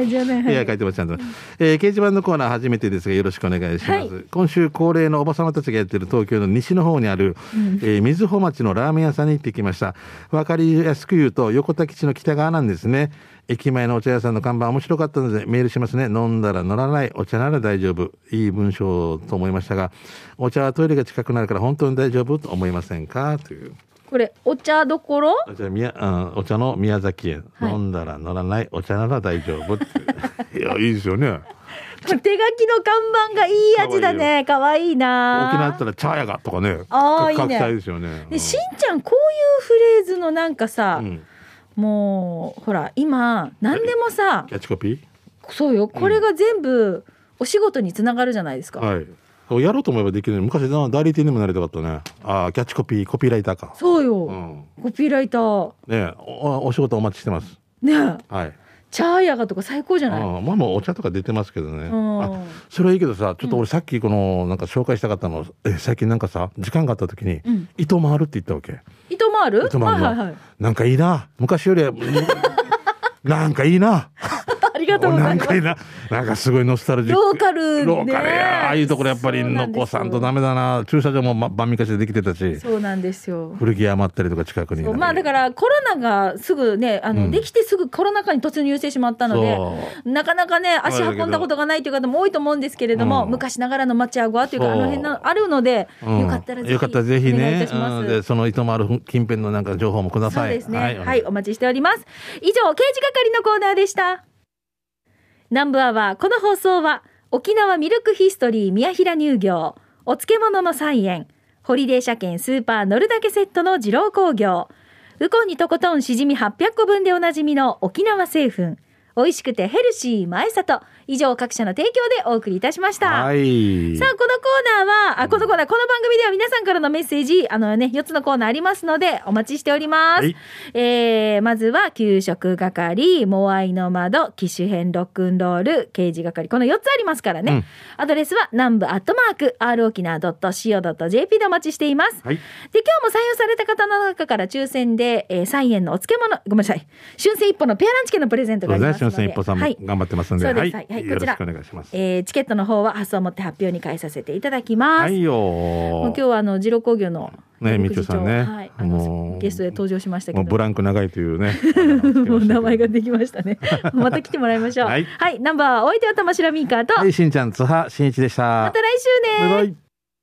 [SPEAKER 1] じゃあね、はい。
[SPEAKER 2] いや書いてますちゃんと、えー掲示板のコーナー初めてですがよろしくお願いします、
[SPEAKER 1] はい。
[SPEAKER 2] 今週恒例のおば様たちがやってる東京の西の方にある、えー瑞穂町のラーメン屋さんに行ってきました。わかりやすく言うと横田基地の北側なんですね。駅前のお茶屋さんの看板面白かったのでメールしますね。飲んだら乗らないお茶なら大丈夫。いい文章と思いましたがお茶はトイレが近くなるから本当に大丈夫と思いませんか？という
[SPEAKER 1] これお茶どころ？
[SPEAKER 2] お茶宮うんお茶の宮崎園、
[SPEAKER 1] はい。
[SPEAKER 2] 飲んだら乗らないお茶なら大丈夫って。いやいいですよね。
[SPEAKER 1] 手書きの看板がいい味だね。かわいいな。
[SPEAKER 2] 沖縄だったら茶屋がとかね
[SPEAKER 1] あーいいね。
[SPEAKER 2] ですよね。
[SPEAKER 1] でしんちゃんこういうフレーズのなんかさ、
[SPEAKER 2] うん。
[SPEAKER 1] もうほら今何でもさ
[SPEAKER 2] キャッチコピ
[SPEAKER 1] そうよ。これが全部お仕事につながるじゃないですか、
[SPEAKER 2] ーはいやろうと思えばできる昔な代理店にもなりたかったね。ああキャッチコピーコピーライターか。
[SPEAKER 1] そうよ、
[SPEAKER 2] うん。
[SPEAKER 1] コピーライター。
[SPEAKER 2] ねおお仕事お待ちしてます。
[SPEAKER 1] ねえ。
[SPEAKER 2] はい。
[SPEAKER 1] チャーヤガとか最高じゃない、
[SPEAKER 2] ああまあもうお茶とか出てますけどね。
[SPEAKER 1] うん。
[SPEAKER 2] あそれはいいけどさちょっと俺さっきこのなんか紹介したかったの。え最近なんかさ時間があった時に
[SPEAKER 1] うん。
[SPEAKER 2] 糸回るって言ったわけ。
[SPEAKER 1] 糸回る？
[SPEAKER 2] 糸満の。
[SPEAKER 1] はいはいはい。
[SPEAKER 2] なんかいいな。昔よりは なんかいいな
[SPEAKER 1] がとうござ
[SPEAKER 2] ないん
[SPEAKER 1] ます。
[SPEAKER 2] かいいななんかすごいノスタルジック。
[SPEAKER 1] ローカルね
[SPEAKER 2] ローカルや。ああいうところやっぱり残さんとダメだな。駐車場もま晩昔でできてたし。
[SPEAKER 1] そうなんですよ。
[SPEAKER 2] 古着屋余ったりとか近くに
[SPEAKER 1] まあだからコロナがすぐねあの、
[SPEAKER 2] うん。
[SPEAKER 1] できてすぐコロナ禍に突入してしまったので
[SPEAKER 2] そ
[SPEAKER 1] なかなかね足運んだことがないという方も多いと思うんですけれども、
[SPEAKER 2] うん。
[SPEAKER 1] 昔ながらの町屋小というかあの辺のあるので、
[SPEAKER 2] うん。
[SPEAKER 1] よかったらぜひ
[SPEAKER 2] よかったらぜひね。でその糸もある近辺のなんか情報もください。
[SPEAKER 1] そうですね。はい、
[SPEAKER 2] お願
[SPEAKER 1] お待ちしております。以上、刑事係のコーナーでした。南部アワー、この放送は、沖縄ミルクヒストリー宮平乳業、お漬物の菜園、ホリデー車検スーパー乗るだけセットの二郎工業、ウコンにとことんしじみ800個分でおなじみの沖縄製粉、美味しくてヘルシー前里、以上各社の提供でお送りいたしました。
[SPEAKER 2] はい。
[SPEAKER 1] さあ、このコーナーは、あ、このコーナー、この番組では皆さんからのメッセージ、あのね、4つのコーナーありますので、お待ちしております。
[SPEAKER 2] はい。
[SPEAKER 1] えー、まずは、給食係、モアイの窓、機種編ロックンロール、刑事係、この4つありますからね。
[SPEAKER 2] うん。
[SPEAKER 1] アドレスは、南部アットマーク、r 沖縄 .co.jp でお待ちしています。
[SPEAKER 2] はい。
[SPEAKER 1] で、今日も採用された方の中から抽選で、えー、3円のお漬物、ごめんなさい、春戦一歩のペアランチ券のプレゼントがありますので。
[SPEAKER 2] 春戦一歩さんも
[SPEAKER 1] はい。
[SPEAKER 2] 頑張ってますんで。
[SPEAKER 1] そうです。
[SPEAKER 2] はい
[SPEAKER 1] はいこちら
[SPEAKER 2] お願いします
[SPEAKER 1] えーチケットの方は発送をもって発表に変えさせていただきます。
[SPEAKER 2] はいよ
[SPEAKER 1] もう今日はあの二郎工業の
[SPEAKER 2] ねみちおさんね
[SPEAKER 1] はい、あ
[SPEAKER 2] も
[SPEAKER 1] の
[SPEAKER 2] う
[SPEAKER 1] ゲストで登場しましたけど。
[SPEAKER 2] ブランク長いというね
[SPEAKER 1] もう名前ができましたね。また来てもらいましょう。は
[SPEAKER 2] はいい、
[SPEAKER 1] ナンバーお相手は玉城ミーカーと、
[SPEAKER 2] はいしんちゃん津波しんいちでした
[SPEAKER 1] また来週ね。
[SPEAKER 2] バイバイ